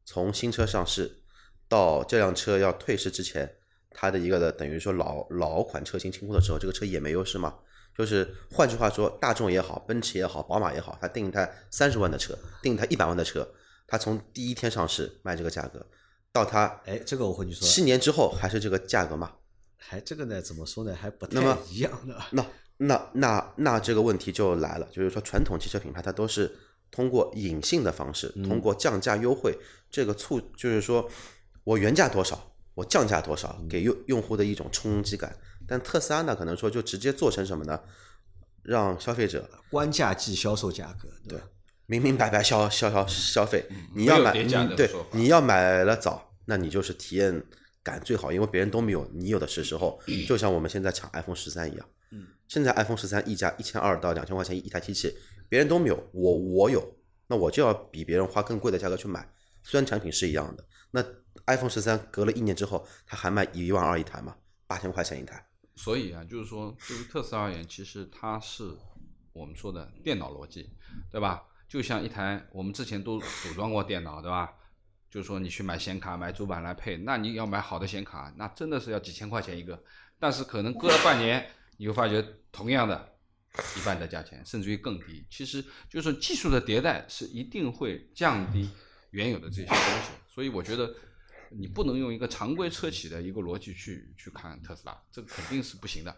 从新车上市到这辆车要退市之前，它的一个的等于说老老款车型清库的时候，这个车也没优势吗？就是换句话说，大众也好，奔驰也好，宝马也好，他定一台三十万的车，定一台一百万的车，他从第一天上市卖这个价格，到他哎，这个我和你说，七年之后还是这个价格吗？还这个呢，怎么说呢？还不太一样的。那那那那这个问题就来了，就是说传统汽车品牌它都是通过隐性的方式，通过降价优惠，这个促就是说我原价多少，我降价多少，给用用户的一种冲击感。但特斯拉呢，可能说就直接做成什么呢？让消费者官价即销售价格，对吧？明明白白消消消消费，你要买对你要买了早，那你就是体验感最好，因为别人都没有，你有的是时候，就像我们现在抢 iPhone 十三一样，嗯，现在 iPhone 十三溢价一千二到两千块钱一台机器，别人都没有，我我有，那我就要比别人花更贵的价格去买，虽然产品是一样的，那 iPhone 十三隔了一年之后，它还卖一万二一台吗？八千块钱一台，所以啊，就是说，对于特斯拉而言，其实它是我们说的电脑逻辑，对吧？就像一台我们之前都组装过电脑，对吧？就是说你去买显卡、买主板来配，那你要买好的显卡，那真的是要几千块钱一个。但是可能隔了半年，你会发觉同样的一半的价钱，甚至于更低。其实就是技术的迭代是一定会降低原有的这些东西，所以我觉得你不能用一个常规车企的一个逻辑去去看特斯拉，这个肯定是不行的，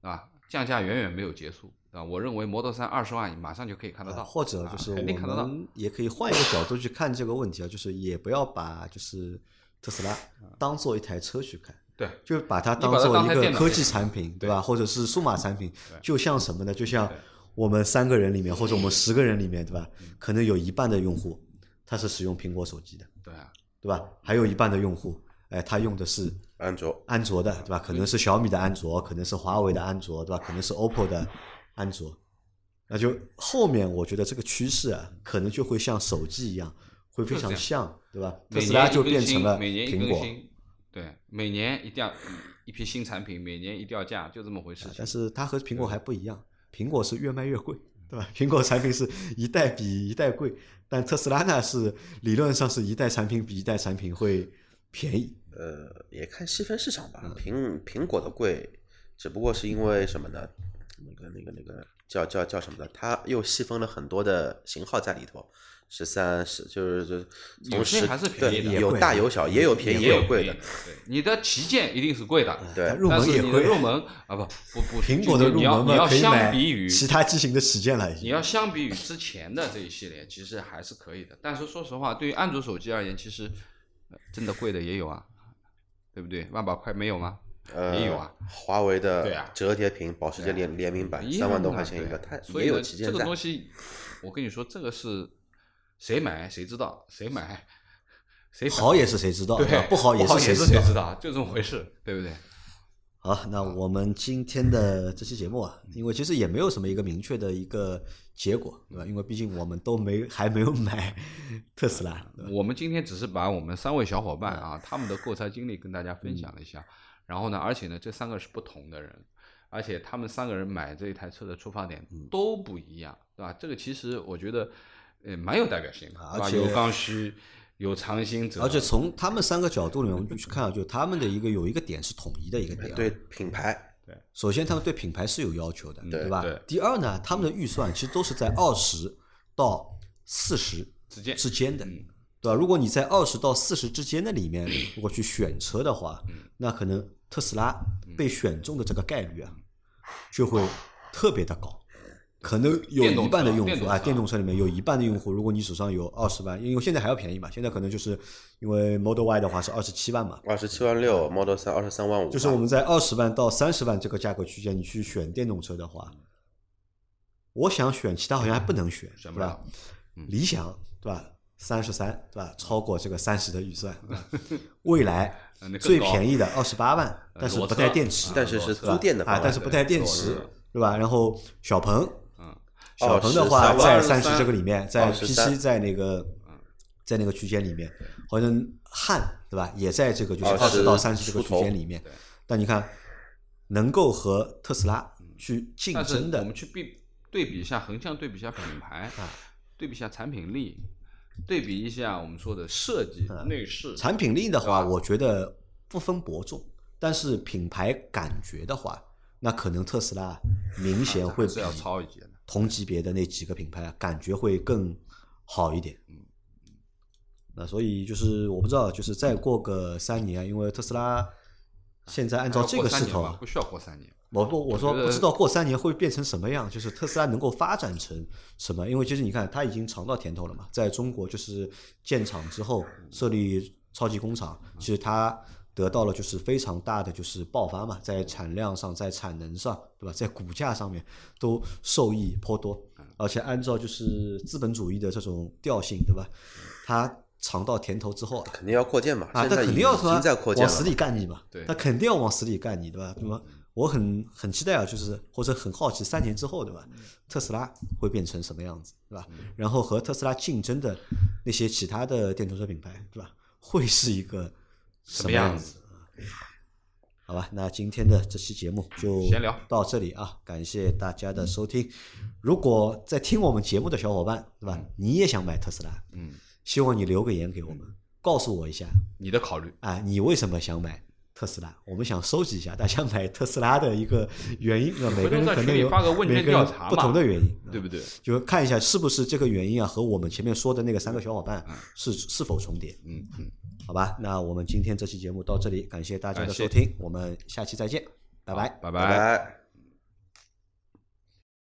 啊，降价远远没有结束啊。我认为 Model 3二十万马上就可以看得到，啊或者啊就是肯定看得到。我们也可以换一个角度去看这个问题啊，就是也不要把就是特斯拉当做一台车去看，对，就把它当做一个科技产品，对吧？或者是数码产品，就像什么呢？就像我们三个人里面，或者我们十个人里面，对吧？可能有一半的用户他是使用苹果手机的，对啊，对吧？还有一半的用户，哎，他用的是安卓安卓的，对吧？可能是小米的安卓，可能是华为的安卓，对吧？可能是 OPPO 的安卓。那就后面我觉得这个趋势啊，可能就会像手机一样，会非常像，对吧？特每斯拉就变成了每年苹果，对，每年一定要一批新产品，每年一掉价，就这么回事。但是它和苹果还不一样，苹果是越卖越贵，对吧？苹果产品是一代比一代贵，但特斯拉呢是理论上是一代产品比一代产品会便宜。呃，也看细分市场吧。苹苹果的贵，只不过是因为什么呢？那个那个那个叫叫叫什么的？它又细分了很多的型号在里头，十三十就是就从十有些还是便宜的，有大有小，也有便宜也有贵的。对，你的旗舰一定是贵的，对但入门也贵。是你的入门啊不不不，苹果的入你要门，你要相比于其他机型的旗舰了，已你。要相比于之前的这一系列，其实还是可以的。但是说实话，对于安卓手机而言，其实呃真的贵的也有啊，对不对？万把块没有吗？呃，也有啊，华为的对啊折叠屏保时捷联联名版三万多块钱一个，它也有所以，这个。东西，我跟你说，这个是谁买谁知道，谁买谁反好也是谁知道，不好也是谁谁知道。知道，就这么回事，对不对？好，那我们今天的这期节目啊，因为其实也没有什么一个明确的一个结果，对吧？因为毕竟我们都没还没有买特斯拉，我们今天只是把我们三位小伙伴啊他们的购车经历跟大家分享了一下，然后呢，而且呢，这三个是不同的人，而且他们三个人买这一台车的出发点都不一样，对吧？这个其实我觉得，呃，蛮有代表性的，而且有刚需，有长兴者，而且从他们三个角度里面，我们就去看啊，就他们的一个有一个点是统一的一个点啊。对品牌，对首先他们对品牌是有要求的，对吧对？第二呢，他们的预算其实都是在二十到四十之间之间的，嗯对吧？如果你在二十到四十之间的里面，如果去选车的话，嗯那可能特斯拉被选中的这个概率啊，就会特别的高。可能有一半的用户啊，电动车里面有一半的用户，如果你手上有二十万，因为现在还要便宜嘛，现在可能就是因为 Model Y 的话是二十七万嘛，二十七万六，Model 三二十三万五，就是我们在二十万到三十万这个价格区间，你去选电动车的话，我想选其他好像还不能选，是吧选不了？嗯。理想对吧？三十三对吧？超过这个三十的预算，未来最便宜的二十八万，但是不带电池，但是是租电的啊，但是不带电池，对吧？然后小鹏，嗯，小鹏的话23在三十这个里面，在 P 七在那个在那个区间里面，好像汉对吧，也在这个就是二十20到三十这个区间里面对。但你看，能够和特斯拉去竞争的我们去比对比一下，横向对比一下品牌，对比一下产品力，对比一下我们说的设计、内饰，产品力的话，我觉得不分伯仲，但是品牌感觉的话，那可能特斯拉明显会比还是要超一截的。同级别的那几个品牌啊，感觉会更好一点。嗯那所以就是我不知道，就是再过个三年，因为特斯拉现在按照这个势头不需要过三年。我不我说不知道过三年会变成什么样，就是特斯拉能够发展成什么？因为其实你看，它已经尝到甜头了嘛，在中国就是建厂之后设立超级工厂，其实它得到了就是非常大的就是爆发嘛，在产量上，在产能上，对吧？在股价上面都受益颇多，而且按照就是资本主义的这种调性，对吧？它尝到甜头之后啊，肯定要扩建嘛，啊，他现在已肯定要在扩建往死里干你嘛，对他肯定要往死里干你，对吧？那么我很很期待啊，就是或者很好奇，三年之后，对吧？特斯拉会变成什么样子，对吧？然后和特斯拉竞争的那些其他的电动车品牌，对吧？会是一个什么样样子？好吧，那今天的这期节目就闲聊到这里啊，感谢大家的收听。如果在听我们节目的小伙伴，对吧？你也想买特斯拉，嗯，希望你留个言给我们，告诉我一下，你的考虑，啊，你为什么想买特斯拉？我们想收集一下大家买特斯拉的一个原因，啊？每个人在可能有每个人不同的原因，对不对？就看一下是不是这个原因啊，和我们前面说的那个三个小伙伴是是否重叠？嗯嗯，好吧，那我们今天这期节目到这里，感谢大家的收听，我们下期再见，拜拜。拜拜拜。